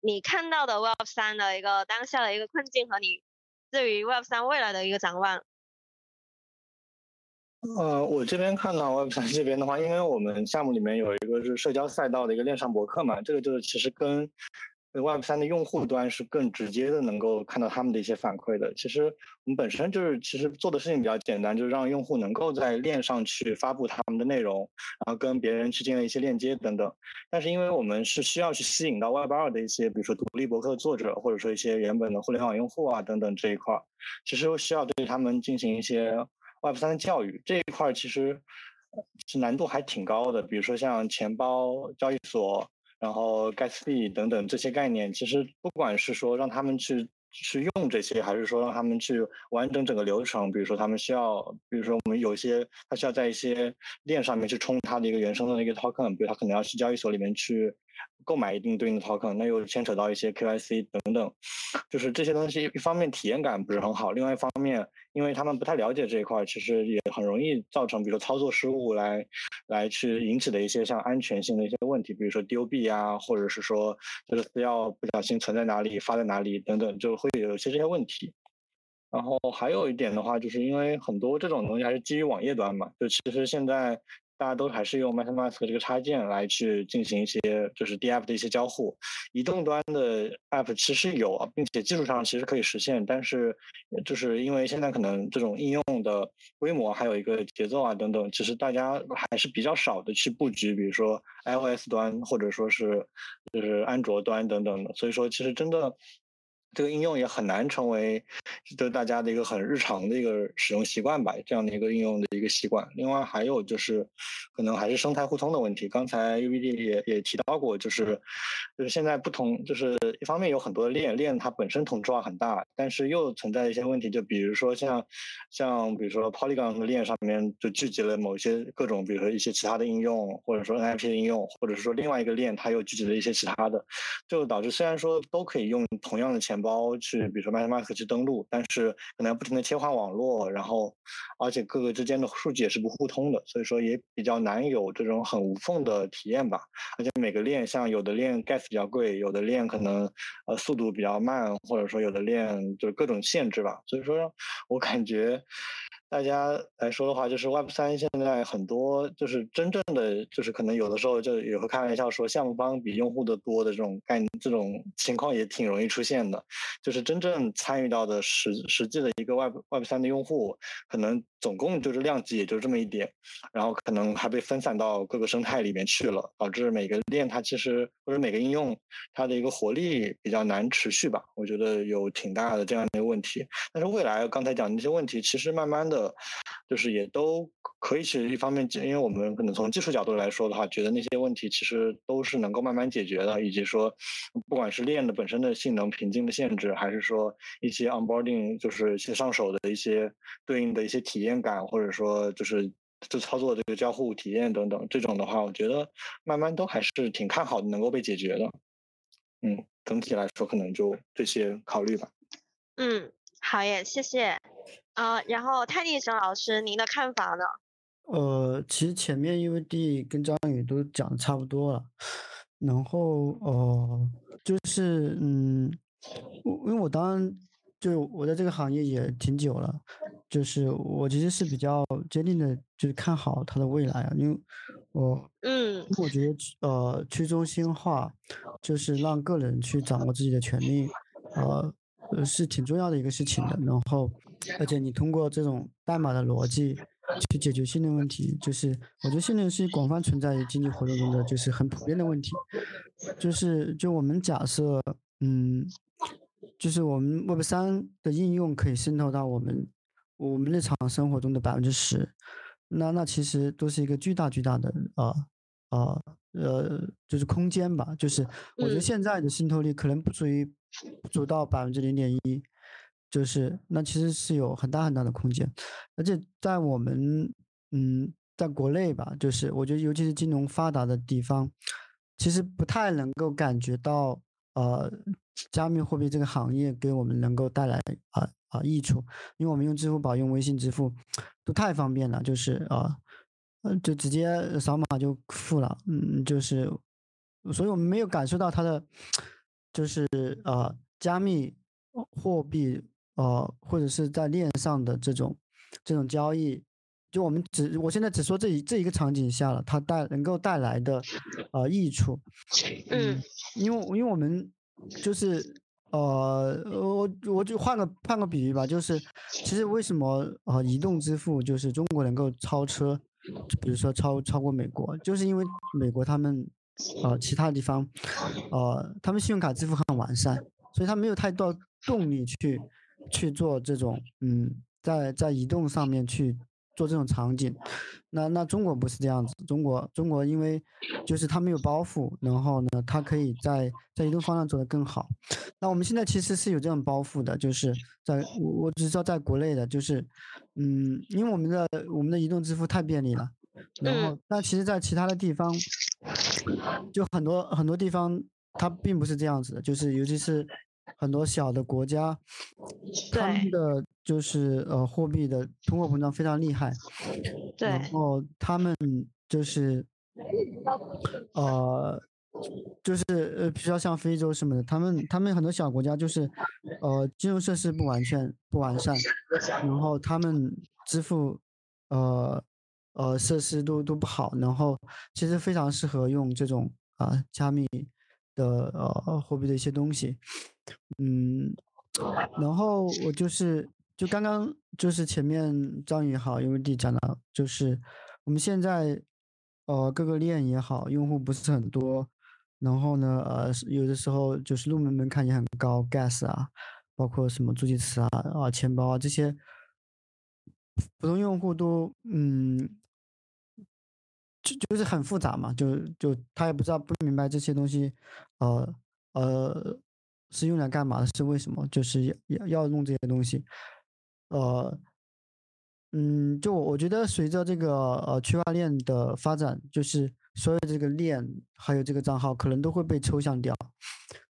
你看到的 Web 三的一个当下的一个困境和你对于 Web 三未来的一个展望？呃，我这边看到 Web 三这边的话，因为我们项目里面有一个是社交赛道的一个链上博客嘛，这个就是其实跟。Web 三的用户端是更直接的，能够看到他们的一些反馈的。其实我们本身就是其实做的事情比较简单，就是让用户能够在链上去发布他们的内容，然后跟别人去建立一些链接等等。但是因为我们是需要去吸引到 Web 二的一些，比如说独立博客作者，或者说一些原本的互联网用户啊等等这一块，其实需要对他们进行一些 Web 三的教育。这一块其实是难度还挺高的，比如说像钱包、交易所。然后 gas fee 等等这些概念，其实不管是说让他们去去用这些，还是说让他们去完整整个流程，比如说他们需要，比如说我们有一些他需要在一些链上面去充他的一个原生的那个 token，比如他可能要去交易所里面去。购买一定对应的 token，那又牵扯到一些 KYC 等等，就是这些东西，一方面体验感不是很好，另外一方面，因为他们不太了解这一块，其实也很容易造成，比如说操作失误来来去引起的一些像安全性的一些问题，比如说丢币啊，或者是说就是资料不小心存在哪里、发在哪里等等，就会有一些这些问题。然后还有一点的话，就是因为很多这种东西还是基于网页端嘛，就其实现在。大家都还是用 MetaMask 这个插件来去进行一些就是 DApp 的一些交互。移动端的 App 其实有，啊，并且技术上其实可以实现，但是就是因为现在可能这种应用的规模还有一个节奏啊等等，其实大家还是比较少的去布局，比如说 iOS 端或者说是就是安卓端等等的。所以说，其实真的。这个应用也很难成为，就大家的一个很日常的一个使用习惯吧，这样的一个应用的一个习惯。另外还有就是，可能还是生态互通的问题。刚才 UBD 也也提到过，就是就是现在不同，就是一方面有很多的链，链它本身同质化很大，但是又存在一些问题，就比如说像像比如说 Polygon 的链上面就聚集了某些各种，比如说一些其他的应用，或者说 NFT 的应用，或者是说另外一个链它又聚集了一些其他的，就导致虽然说都可以用同样的钱包。包去，比如说 MetaMask 去登录，但是可能要不停的切换网络，然后而且各个之间的数据也是不互通的，所以说也比较难有这种很无缝的体验吧。而且每个链，像有的链 gas 比较贵，有的链可能呃速度比较慢，或者说有的链就是各种限制吧。所以说我感觉。大家来说的话，就是 Web 三现在很多就是真正的，就是可能有的时候就也会开玩笑说，项目方比用户的多的这种概念，这种情况也挺容易出现的。就是真正参与到的实实际的一个 Web Web 三的用户，可能总共就是量级也就这么一点，然后可能还被分散到各个生态里面去了，导致每个链它其实或者每个应用它的一个活力比较难持续吧。我觉得有挺大的这样的一个问题。但是未来刚才讲的那些问题，其实慢慢的。呃就是也都可以其实一方面，因为我们可能从技术角度来说的话，觉得那些问题其实都是能够慢慢解决的，以及说，不管是链的本身的性能瓶颈的限制，还是说一些 onboarding 就是一些上手的一些对应的一些体验感，或者说就是就操作这个交互体验等等，这种的话，我觉得慢慢都还是挺看好的，能够被解决的。嗯，整体来说可能就这些考虑吧。嗯，好耶，谢谢。啊，然后泰迪生老师，您的看法呢？呃，其实前面因为 D 跟张宇都讲的差不多了，然后呃，就是嗯，因为我当然就我在这个行业也挺久了，就是我其实是比较坚定的，就是看好它的未来啊，因为我嗯，我觉得呃去中心化就是让个人去掌握自己的权利，呃呃是挺重要的一个事情的，然后。而且你通过这种代码的逻辑去解决信任问题，就是我觉得信任是广泛存在于经济活动中的，就是很普遍的问题。就是就我们假设，嗯，就是我们 Web 三的应用可以渗透到我们我们日常生活中的百分之十，那那其实都是一个巨大巨大的啊啊呃，就是空间吧。就是我觉得现在的渗透率可能不足于不足到百分之零点一。就是那其实是有很大很大的空间，而且在我们嗯，在国内吧，就是我觉得尤其是金融发达的地方，其实不太能够感觉到呃，加密货币这个行业给我们能够带来啊啊益处，因为我们用支付宝、用微信支付都太方便了，就是啊，就直接扫码就付了，嗯，就是，所以我们没有感受到它的就是呃加密货币。呃，或者是在链上的这种这种交易，就我们只我现在只说这一这一个场景下了，它带能够带来的呃益处，嗯，因为因为我们就是呃我我就换个换个比喻吧，就是其实为什么呃移动支付就是中国能够超车，比如说超超过美国，就是因为美国他们呃其他地方呃他们信用卡支付很完善，所以他没有太多动力去。去做这种，嗯，在在移动上面去做这种场景，那那中国不是这样子，中国中国因为就是它没有包袱，然后呢，它可以在在移动方向做得更好。那我们现在其实是有这种包袱的，就是在我我只知道在国内的，就是嗯，因为我们的我们的移动支付太便利了，然后那其实在其他的地方，就很多很多地方它并不是这样子的，就是尤其是。很多小的国家，他们的就是呃货币的通货膨胀非常厉害，对，然后他们就是呃就是呃比较像非洲什么的，他们他们很多小国家就是呃金融设施不完全不完善，然后他们支付呃呃设施都都不好，然后其实非常适合用这种啊加密的呃货币的一些东西，嗯，然后我就是就刚刚就是前面张宇好 U D 讲的，就是我们现在呃各个链也好，用户不是很多，然后呢呃有的时候就是入门门槛也很高，Gas 啊，包括什么助记词啊啊钱包啊这些。普通用户都嗯，就就是很复杂嘛，就就他也不知道不明白这些东西，呃呃是用来干嘛的，是为什么，就是要要弄这些东西，呃嗯，就我觉得随着这个呃区块链的发展，就是所有这个链还有这个账号可能都会被抽象掉，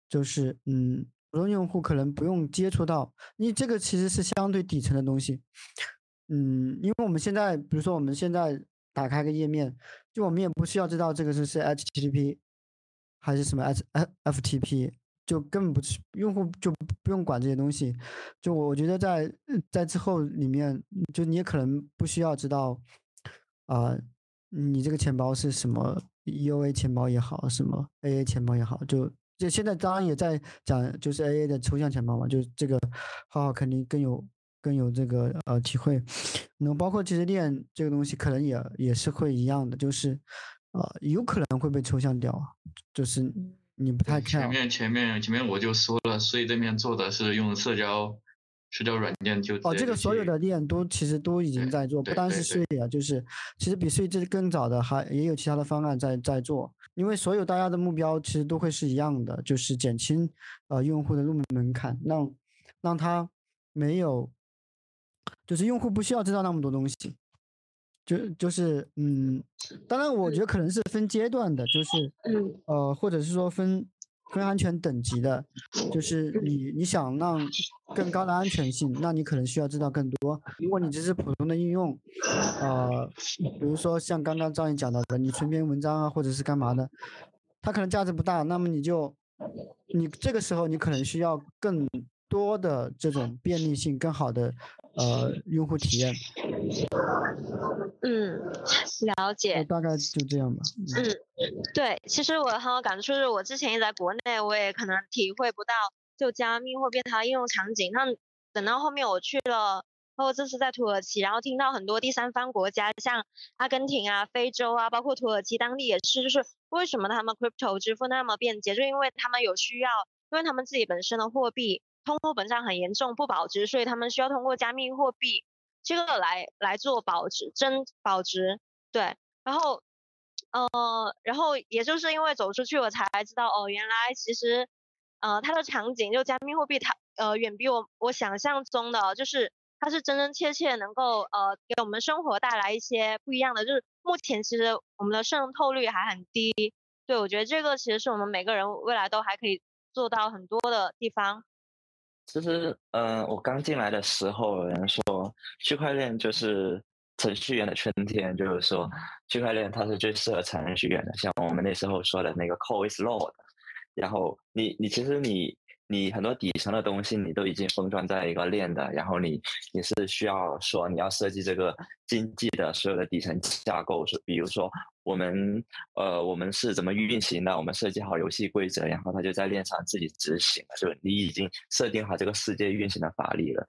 就是嗯，普通用户可能不用接触到，你这个其实是相对底层的东西。嗯，因为我们现在，比如说我们现在打开个页面，就我们也不需要知道这个是是 HTTP 还是什么 SFTP，就根本不是用户就不用管这些东西。就我我觉得在在之后里面，就你也可能不需要知道啊，你这个钱包是什么 EOA 钱包也好，什么 AA 钱包也好，就就现在当然也在讲就是 AA 的抽象钱包嘛，就这个浩浩肯定更有。更有这个呃体会，那包括其实链这个东西可能也也是会一样的，就是呃有可能会被抽象掉，就是你不太看。前面前面前面我就说了，所以这边做的是用社交社交软件就哦，这个所有的链都其实都已经在做，不单是税啊，就是其实比税这更早的还也有其他的方案在在做，因为所有大家的目标其实都会是一样的，就是减轻呃用户的入门门槛，让让他没有。就是用户不需要知道那么多东西，就就是嗯，当然我觉得可能是分阶段的，就是呃，或者是说分分安全等级的，就是你你想让更高的安全性，那你可能需要知道更多。如果你只是普通的应用，呃，比如说像刚刚张宇讲到的，你存篇文章啊，或者是干嘛的，它可能价值不大，那么你就你这个时候你可能需要更多的这种便利性，更好的。呃，用户体验。嗯，了解。大概就这样吧。嗯，对，其实我很有感触，就是我之前也在国内，我也可能体会不到就加密货币它的应用场景。那等到后面我去了，包括这次在土耳其，然后听到很多第三方国家，像阿根廷啊、非洲啊，包括土耳其当地也是，就是为什么他们 crypto 支付那么便捷，就因为他们有需要，因为他们自己本身的货币。通货膨胀很严重，不保值，所以他们需要通过加密货币这个来来做保值，真保值。对，然后，呃，然后也就是因为走出去，我才知道哦，原来其实，呃，它的场景就加密货币，它呃远比我我想象中的，就是它是真真切切能够呃给我们生活带来一些不一样的。就是目前其实我们的渗透率还很低，对我觉得这个其实是我们每个人未来都还可以做到很多的地方。其实，嗯，我刚进来的时候，有人说区块链就是程序员的春天，就是说区块链它是最适合程序员的，像我们那时候说的那个 Code is Law。然后你你其实你你很多底层的东西你都已经封装在一个链的，然后你你是需要说你要设计这个经济的所有的底层架构，是比如说。我们呃，我们是怎么运行的？我们设计好游戏规则，然后它就在链上自己执行了。就你已经设定好这个世界运行的法律了。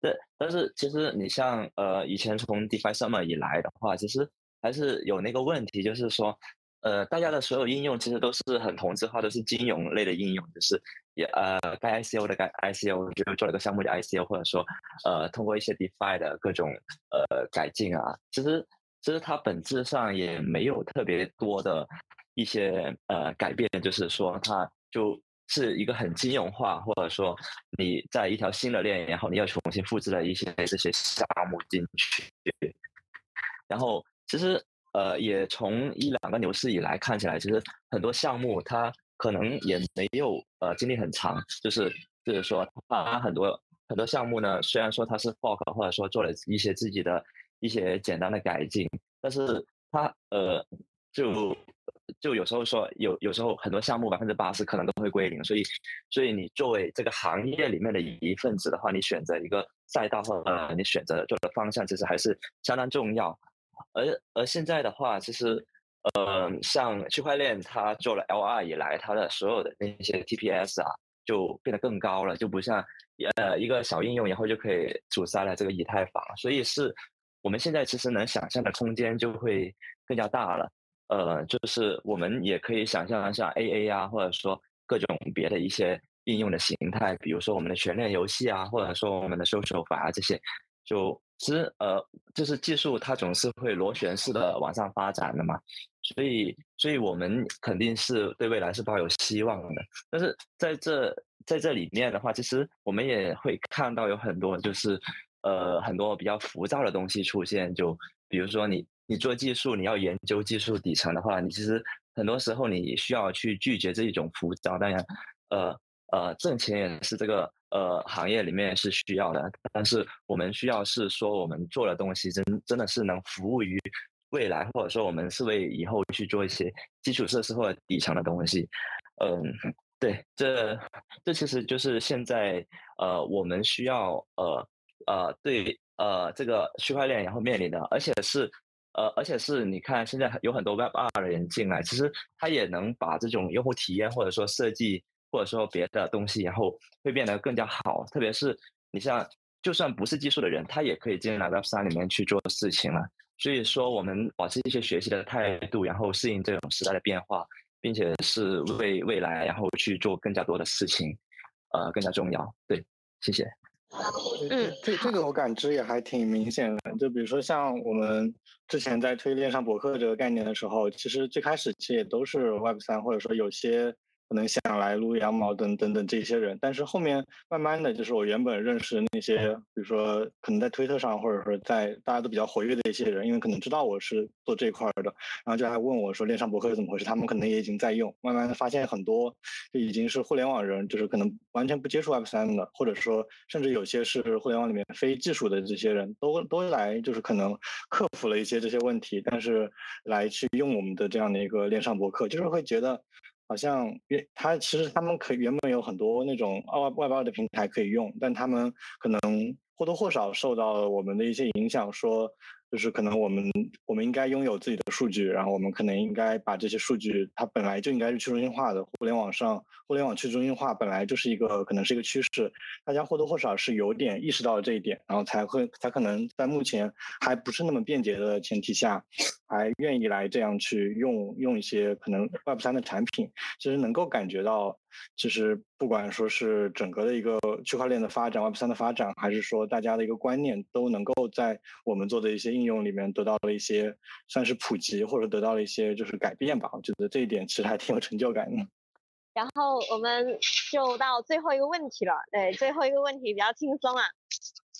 但但是其实你像呃，以前从 DeFi Summer 以来的话，其实还是有那个问题，就是说呃，大家的所有应用其实都是很同质化，都是金融类的应用，就是也呃该 ICO 的该 ICO 就做了个项目叫 ICO，或者说呃通过一些 DeFi 的各种呃改进啊，其实。其实它本质上也没有特别多的一些呃改变，就是说它就是一个很金融化，或者说你在一条新的链，然后你要重新复制了一些这些项目进去。然后其实呃也从一两个牛市以来看起来，其实很多项目它可能也没有呃经历很长，就是就是说它很多很多项目呢，虽然说它是 fork 或者说做了一些自己的。一些简单的改进，但是它呃就就有时候说有有时候很多项目百分之八十可能都会归零，所以所以你作为这个行业里面的一份子的话，你选择一个赛道或呃你选择做的方向其实还是相当重要。而而现在的话，其实呃，像区块链它做了 L2 以来，它的所有的那些 TPS 啊，就变得更高了，就不像呃一个小应用，然后就可以阻塞了这个以太坊，所以是我们现在其实能想象的空间就会更加大了。呃，就是我们也可以想象像 AA 啊，或者说各种别的一些应用的形态，比如说我们的全链游戏啊，或者说我们的 social 法啊这些，就其实呃，就是技术它总是会螺旋式的往上发展的嘛，所以所以我们肯定是对未来是抱有希望的。但是在这在这里面的话，其实我们也会看到有很多就是呃很多比较浮躁的东西出现，就比如说你。你做技术，你要研究技术底层的话，你其实很多时候你需要去拒绝这一种浮躁。当然，呃呃，挣钱也是这个呃行业里面是需要的，但是我们需要是说我们做的东西真真的是能服务于未来，或者说我们是为以后去做一些基础设施或者底层的东西。嗯，对，这这其实就是现在呃我们需要呃呃对呃这个区块链然后面临的，而且是。呃，而且是你看，现在有很多 Web 二的人进来，其实他也能把这种用户体验或者说设计或者说别的东西，然后会变得更加好。特别是你像，就算不是技术的人，他也可以进来 Web 三里面去做事情了。所以说，我们保持一些学习的态度，然后适应这种时代的变化，并且是为未来然后去做更加多的事情，呃，更加重要。对，谢谢。嗯，这这个我感知也还挺明显的。就比如说像我们之前在推链上博客这个概念的时候，其实最开始其实也都是 Web 三，或者说有些。可能想来撸羊毛等等等这些人，但是后面慢慢的就是我原本认识那些，比如说可能在推特上或者说在大家都比较活跃的一些人，因为可能知道我是做这块的，然后就还问我说链上博客是怎么回事，他们可能也已经在用，慢慢的发现很多就已经是互联网人，就是可能完全不接触 Web 三的，或者说甚至有些是互联网里面非技术的这些人都都来就是可能克服了一些这些问题，但是来去用我们的这样的一个链上博客，就是会觉得。好像原他其实他们可原本有很多那种外外包的平台可以用，但他们可能或多或少受到了我们的一些影响，说。就是可能我们我们应该拥有自己的数据，然后我们可能应该把这些数据，它本来就应该是去中心化的。互联网上，互联网去中心化本来就是一个可能是一个趋势，大家或多或少是有点意识到了这一点，然后才会才可能在目前还不是那么便捷的前提下，还愿意来这样去用用一些可能 Web 三的产品，其实能够感觉到。其实不管说是整个的一个区块链的发展、Web 三的发展，还是说大家的一个观念，都能够在我们做的一些应用里面得到了一些算是普及，或者得到了一些就是改变吧。我觉得这一点其实还挺有成就感的。然后我们就到最后一个问题了，对，最后一个问题比较轻松啊，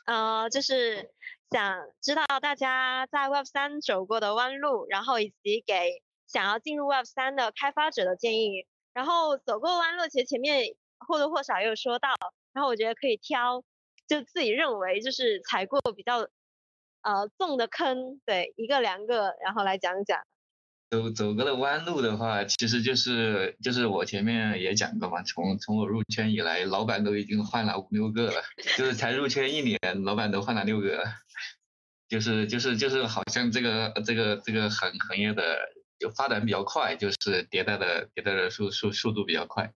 呃，就是想知道大家在 Web 三走过的弯路，然后以及给想要进入 Web 三的开发者的建议。然后走过弯路，其实前面或多或少也有说到，然后我觉得可以挑，就自己认为就是踩过比较呃重的坑，对一个两个，然后来讲讲。走走过的弯路的话，其实就是就是我前面也讲过嘛，从从我入圈以来，老板都已经换了五六个了，就是才入圈一年，老板都换了六个，就是就是就是好像这个这个这个行行业的。就发展比较快，就是迭代的迭代的速速速度比较快。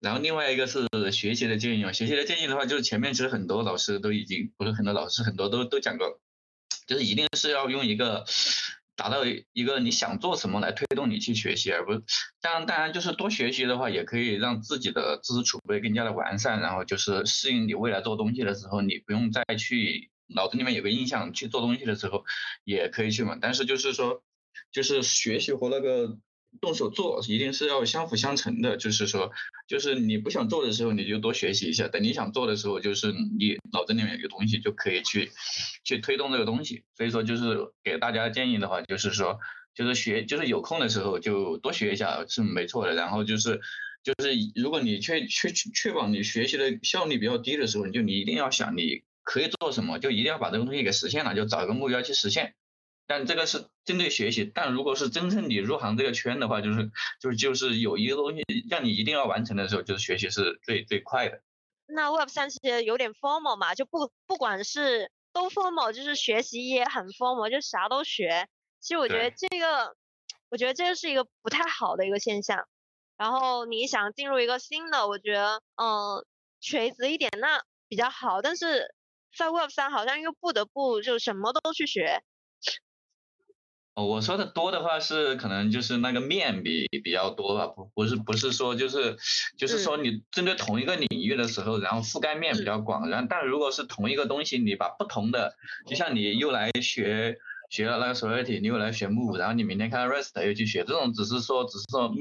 然后另外一个是学习的建议，学习的建议的话，就是前面其实很多老师都已经不是很多老师很多都都讲过，就是一定是要用一个达到一个你想做什么来推动你去学习，而不当然当然就是多学习的话，也可以让自己的知识储备更加的完善，然后就是适应你未来做东西的时候，你不用再去脑子里面有个印象去做东西的时候也可以去嘛。但是就是说。就是学习和那个动手做一定是要相辅相成的，就是说，就是你不想做的时候，你就多学习一下；等你想做的时候，就是你脑子里面有东西就可以去去推动这个东西。所以说，就是给大家建议的话，就是说，就是学，就是有空的时候就多学一下是没错的。然后就是，就是如果你确确确保你学习的效率比较低的时候，你就你一定要想你可以做什么，就一定要把这个东西给实现了，就找一个目标去实现。但这个是针对学习，但如果是真正你入行这个圈的话，就是就是就是有一个东西让你一定要完成的时候，就是学习是最最快的。那 Web 三其实有点 formal 嘛，就不不管是都 formal，就是学习也很 formal，就啥都学。其实我觉得这个，我觉得这个是一个不太好的一个现象。然后你想进入一个新的，我觉得，嗯，垂直一点那比较好。但是在 Web 三好像又不得不就什么都去学。哦，我说的多的话是可能就是那个面比比较多吧，不不是不是说就是就是说你针对同一个领域的时候，然后覆盖面比较广。然后但如果是同一个东西，你把不同的，就像你又来学学了那个 Solidity，你又来学 Move，然后你明天看 REST 又去学，这种只是说只是说。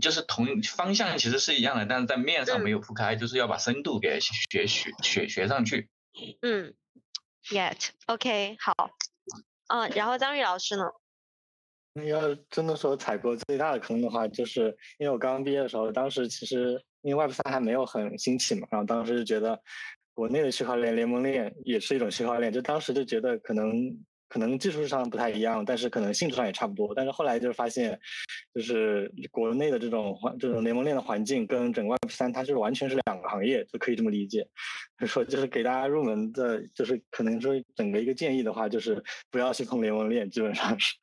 就是同方向其实是一样的，但是在面上没有铺开，就是要把深度给学学学学上去。嗯，Yet，OK，好。嗯，然后张宇老师呢？那要真的说踩过最大的坑的话，就是因为我刚刚毕业的时候，当时其实因为 Web 三还没有很兴起嘛，然后当时就觉得国内的区块链联盟链也是一种区块链，就当时就觉得可能。可能技术上不太一样，但是可能性质上也差不多。但是后来就是发现，就是国内的这种环这种联盟链的环境跟整个 Web 三，它就是完全是两个行业，就可以这么理解。就说就是给大家入门的，就是可能说整个一个建议的话，就是不要去碰联盟链，基本上是，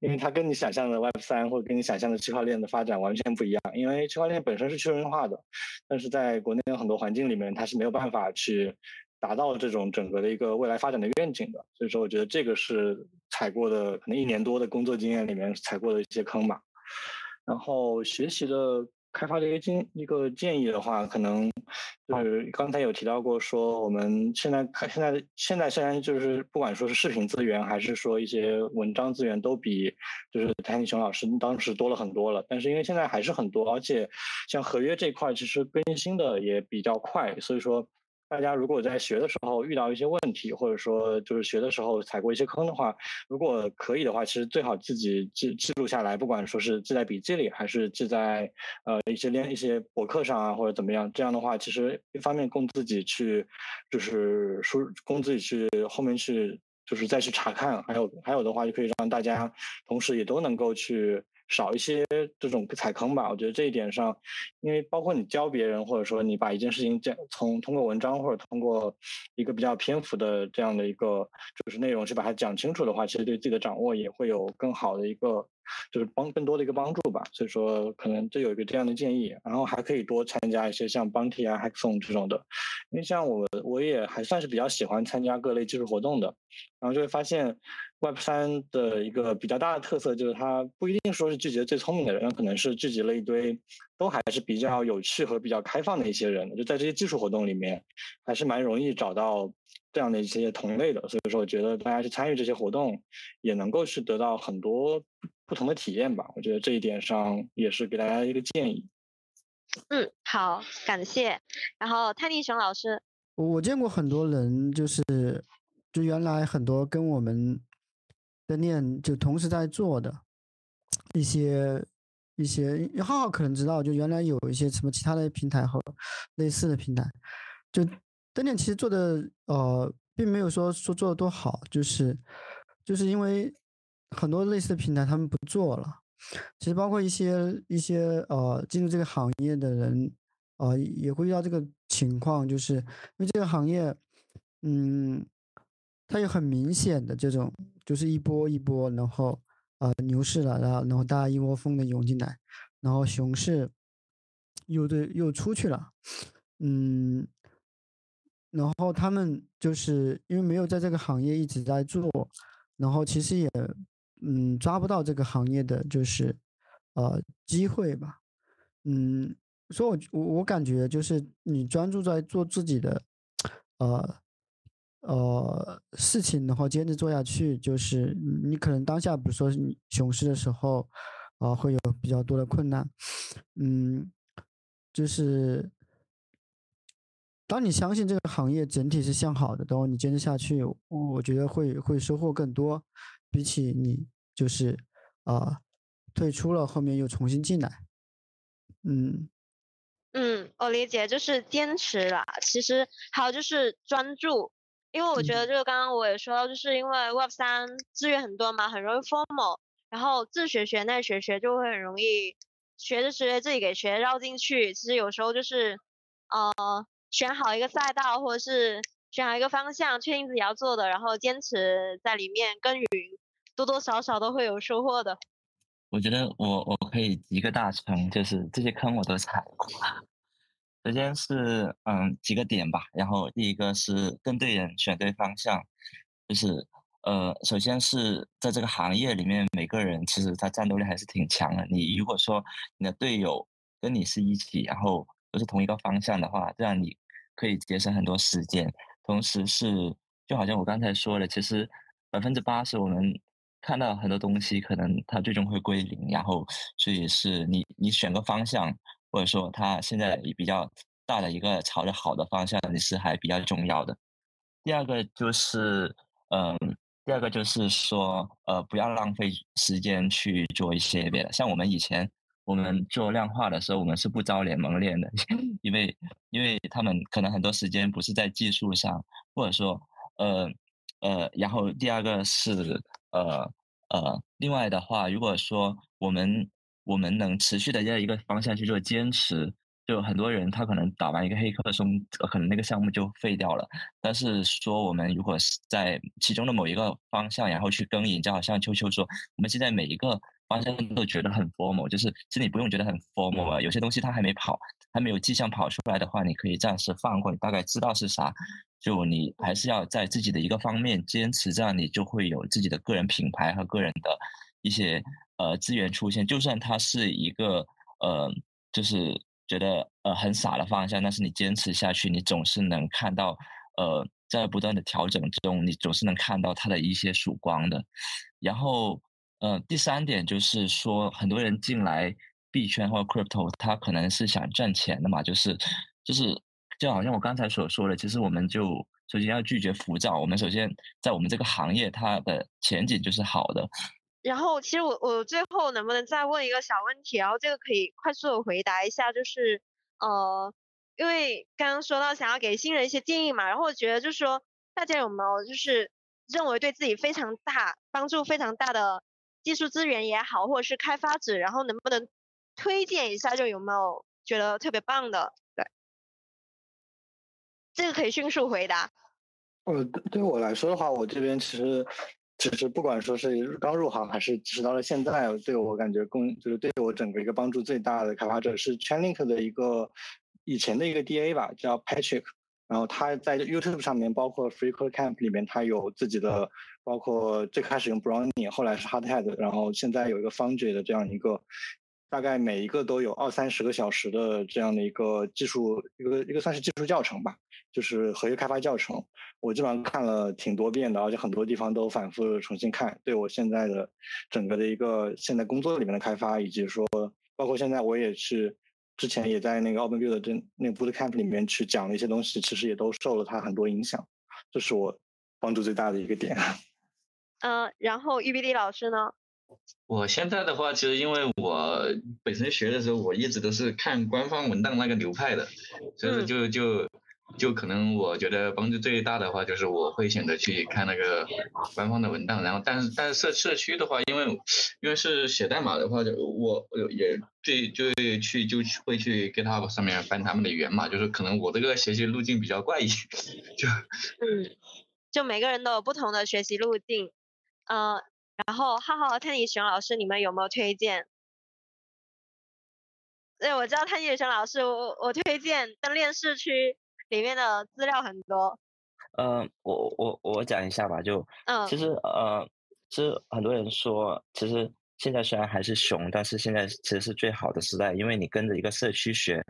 因为它跟你想象的 Web 三或者跟你想象的区块链的发展完全不一样。因为区块链本身是去中心化的，但是在国内有很多环境里面，它是没有办法去。达到这种整个的一个未来发展的愿景的，所以说我觉得这个是踩过的，可能一年多的工作经验里面踩过的一些坑吧。然后学习的开发的一个经一个建议的话，可能就是刚才有提到过，说我们现在看现在现在虽然就是不管说是视频资源还是说一些文章资源，都比就是谭尼雄老师当时多了很多了，但是因为现在还是很多，而且像合约这块其实更新的也比较快，所以说。大家如果在学的时候遇到一些问题，或者说就是学的时候踩过一些坑的话，如果可以的话，其实最好自己记记录下来，不管说是记在笔记里，还是记在呃一些练一些博客上啊，或者怎么样。这样的话，其实一方面供自己去就是输供自己去后面去就是再去查看，还有还有的话就可以让大家同时也都能够去。少一些这种踩坑吧，我觉得这一点上，因为包括你教别人，或者说你把一件事情讲从通过文章或者通过一个比较篇幅的这样的一个就是内容去把它讲清楚的话，其实对自己的掌握也会有更好的一个。就是帮更多的一个帮助吧，所以说可能这有一个这样的建议，然后还可以多参加一些像 Bounty 啊、Hackathon 这种的，因为像我我也还算是比较喜欢参加各类技术活动的，然后就会发现 Web 三的一个比较大的特色就是它不一定说是聚集最聪明的人，那可能是聚集了一堆都还是比较有趣和比较开放的一些人，就在这些技术活动里面还是蛮容易找到。这样的一些同类的，所以说我觉得大家去参与这些活动，也能够去得到很多不同的体验吧。我觉得这一点上也是给大家一个建议。嗯，好，感谢。然后泰迪熊老师，我见过很多人，就是就原来很多跟我们的念就同时在做的一些一些浩浩可能知道，就原来有一些什么其他的平台和类似的平台，就。灯点其实做的呃，并没有说说做的多好，就是就是因为很多类似的平台他们不做了。其实包括一些一些呃进入这个行业的人，呃也会遇到这个情况，就是因为这个行业，嗯，它有很明显的这种，就是一波一波，然后呃牛市了，然后然后大家一窝蜂的涌进来，然后熊市又对又出去了，嗯。然后他们就是因为没有在这个行业一直在做，然后其实也嗯抓不到这个行业的就是呃机会吧，嗯，所以我我我感觉就是你专注在做自己的呃呃事情的话，坚持做下去，就是你可能当下比如说你熊市的时候啊会有比较多的困难，嗯，就是。当你相信这个行业整体是向好的，等你坚持下去，我觉得会会收获更多，比起你就是啊退出了后面又重新进来，嗯嗯，我理解，就是坚持啦。其实还有就是专注，因为我觉得就是刚刚我也说到，就是因为 Web 三资源很多嘛，很容易 formal，然后自学学那学学就会很容易学着学着自己给学绕进去。其实有时候就是呃。选好一个赛道，或者是选好一个方向，确定自己要做的，然后坚持在里面耕耘，多多少少都会有收获的。我觉得我我可以一个大坑，就是这些坑我都踩过。首先是嗯几个点吧，然后第一个是跟对人选对方向，就是呃首先是在这个行业里面，每个人其实他战斗力还是挺强的。你如果说你的队友跟你是一起，然后都是同一个方向的话，这样你可以节省很多时间。同时是就好像我刚才说的，其实百分之八十我们。看到很多东西，可能它最终会归零，然后所以是你你选个方向，或者说它现在比较大的一个朝着好的方向，你是还比较重要的。第二个就是，嗯，第二个就是说，呃，不要浪费时间去做一些别的。像我们以前我们做量化的时候，我们是不招联盟练的，因为因为他们可能很多时间不是在技术上，或者说，呃呃，然后第二个是。呃呃，另外的话，如果说我们我们能持续的在一个方向去做坚持，就很多人他可能打完一个黑客松，可能那个项目就废掉了。但是说我们如果是在其中的某一个方向，然后去耕耘，就好像秋秋说，我们现在每一个方向都觉得很 formal，就是其实你不用觉得很 formal 啊，有些东西它还没跑，还没有迹象跑出来的话，你可以暂时放过，你大概知道是啥。就你还是要在自己的一个方面坚持，这样你就会有自己的个人品牌和个人的一些呃资源出现。就算它是一个呃，就是觉得呃很傻的方向，但是你坚持下去，你总是能看到呃在不断的调整中，你总是能看到它的一些曙光的。然后呃第三点就是说，很多人进来币圈或者 crypto，他可能是想赚钱的嘛，就是就是。就好像我刚才所说的，其实我们就首先要拒绝浮躁。我们首先在我们这个行业，它的前景就是好的。然后，其实我我最后能不能再问一个小问题？然后这个可以快速的回答一下，就是呃，因为刚刚说到想要给新人一些建议嘛，然后我觉得就是说，大家有没有就是认为对自己非常大帮助、非常大的技术资源也好，或者是开发者，然后能不能推荐一下？就有没有觉得特别棒的？对这个可以迅速回答。呃，对我来说的话，我这边其实其实不管说是刚入行还是直到了现在，对我感觉更就是对我整个一个帮助最大的开发者是 Chainlink 的一个以前的一个 DA 吧，叫 Patrick。然后他在 YouTube 上面，包括 FreeCodeCamp 里面，他有自己的，包括最开始用 Brownie，后来是 Hardhat，然后现在有一个 Foundry 的这样一个。大概每一个都有二三十个小时的这样的一个技术，一个一个算是技术教程吧，就是合约开发教程。我基本上看了挺多遍的，而且很多地方都反复重新看。对我现在的整个的一个现在工作里面的开发，以及说包括现在我也是之前也在那个 OpenBuild 的那个 Bootcamp 里面去讲了一些东西，其实也都受了它很多影响。这是我帮助最大的一个点。嗯，然后 UBD 老师呢？我现在的话，其实因为我本身学的时候，我一直都是看官方文档那个流派的，所以说就就就可能我觉得帮助最大的话，就是我会选择去看那个官方的文档。然后，但是但是社社区的话，因为因为是写代码的话，就我也最就去就会去 GitHub 上面翻他们的源码，就是可能我这个学习路径比较怪异，就嗯，就每个人都有不同的学习路径，嗯。然后浩浩和汤宇雄老师，你们有没有推荐？对，我知道汤宇雄老师，我我推荐灯链市区里面的资料很多。嗯，我我我讲一下吧，就嗯，其实呃，其实很多人说，其实现在虽然还是熊，但是现在其实是最好的时代，因为你跟着一个社区学，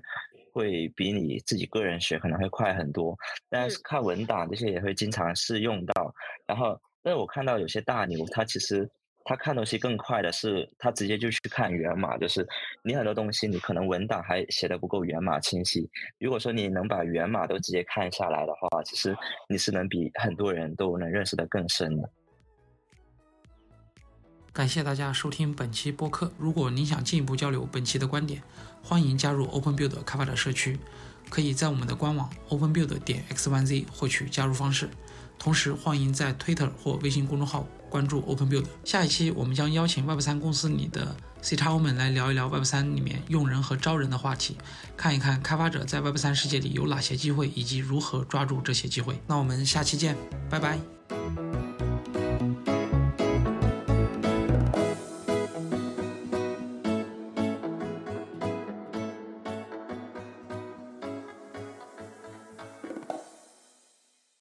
会比你自己个人学可能会快很多。但是看文档这些也会经常是用到，然后。但是我看到有些大牛，他其实他看东西更快的是，他直接就去看源码，就是你很多东西你可能文档还写的不够源码清晰。如果说你能把源码都直接看下来的话，其实你是能比很多人都能认识的更深的。感谢大家收听本期播客。如果您想进一步交流本期的观点，欢迎加入 OpenBuild 开发者社区。可以在我们的官网 openbuild 点 xyz 获取加入方式。同时，欢迎在 Twitter 或微信公众号关注 OpenBuild。下一期我们将邀请 Web 三公司里的 CXO 们来聊一聊 Web 三里面用人和招人的话题，看一看开发者在 Web 三世界里有哪些机会，以及如何抓住这些机会。那我们下期见，拜拜。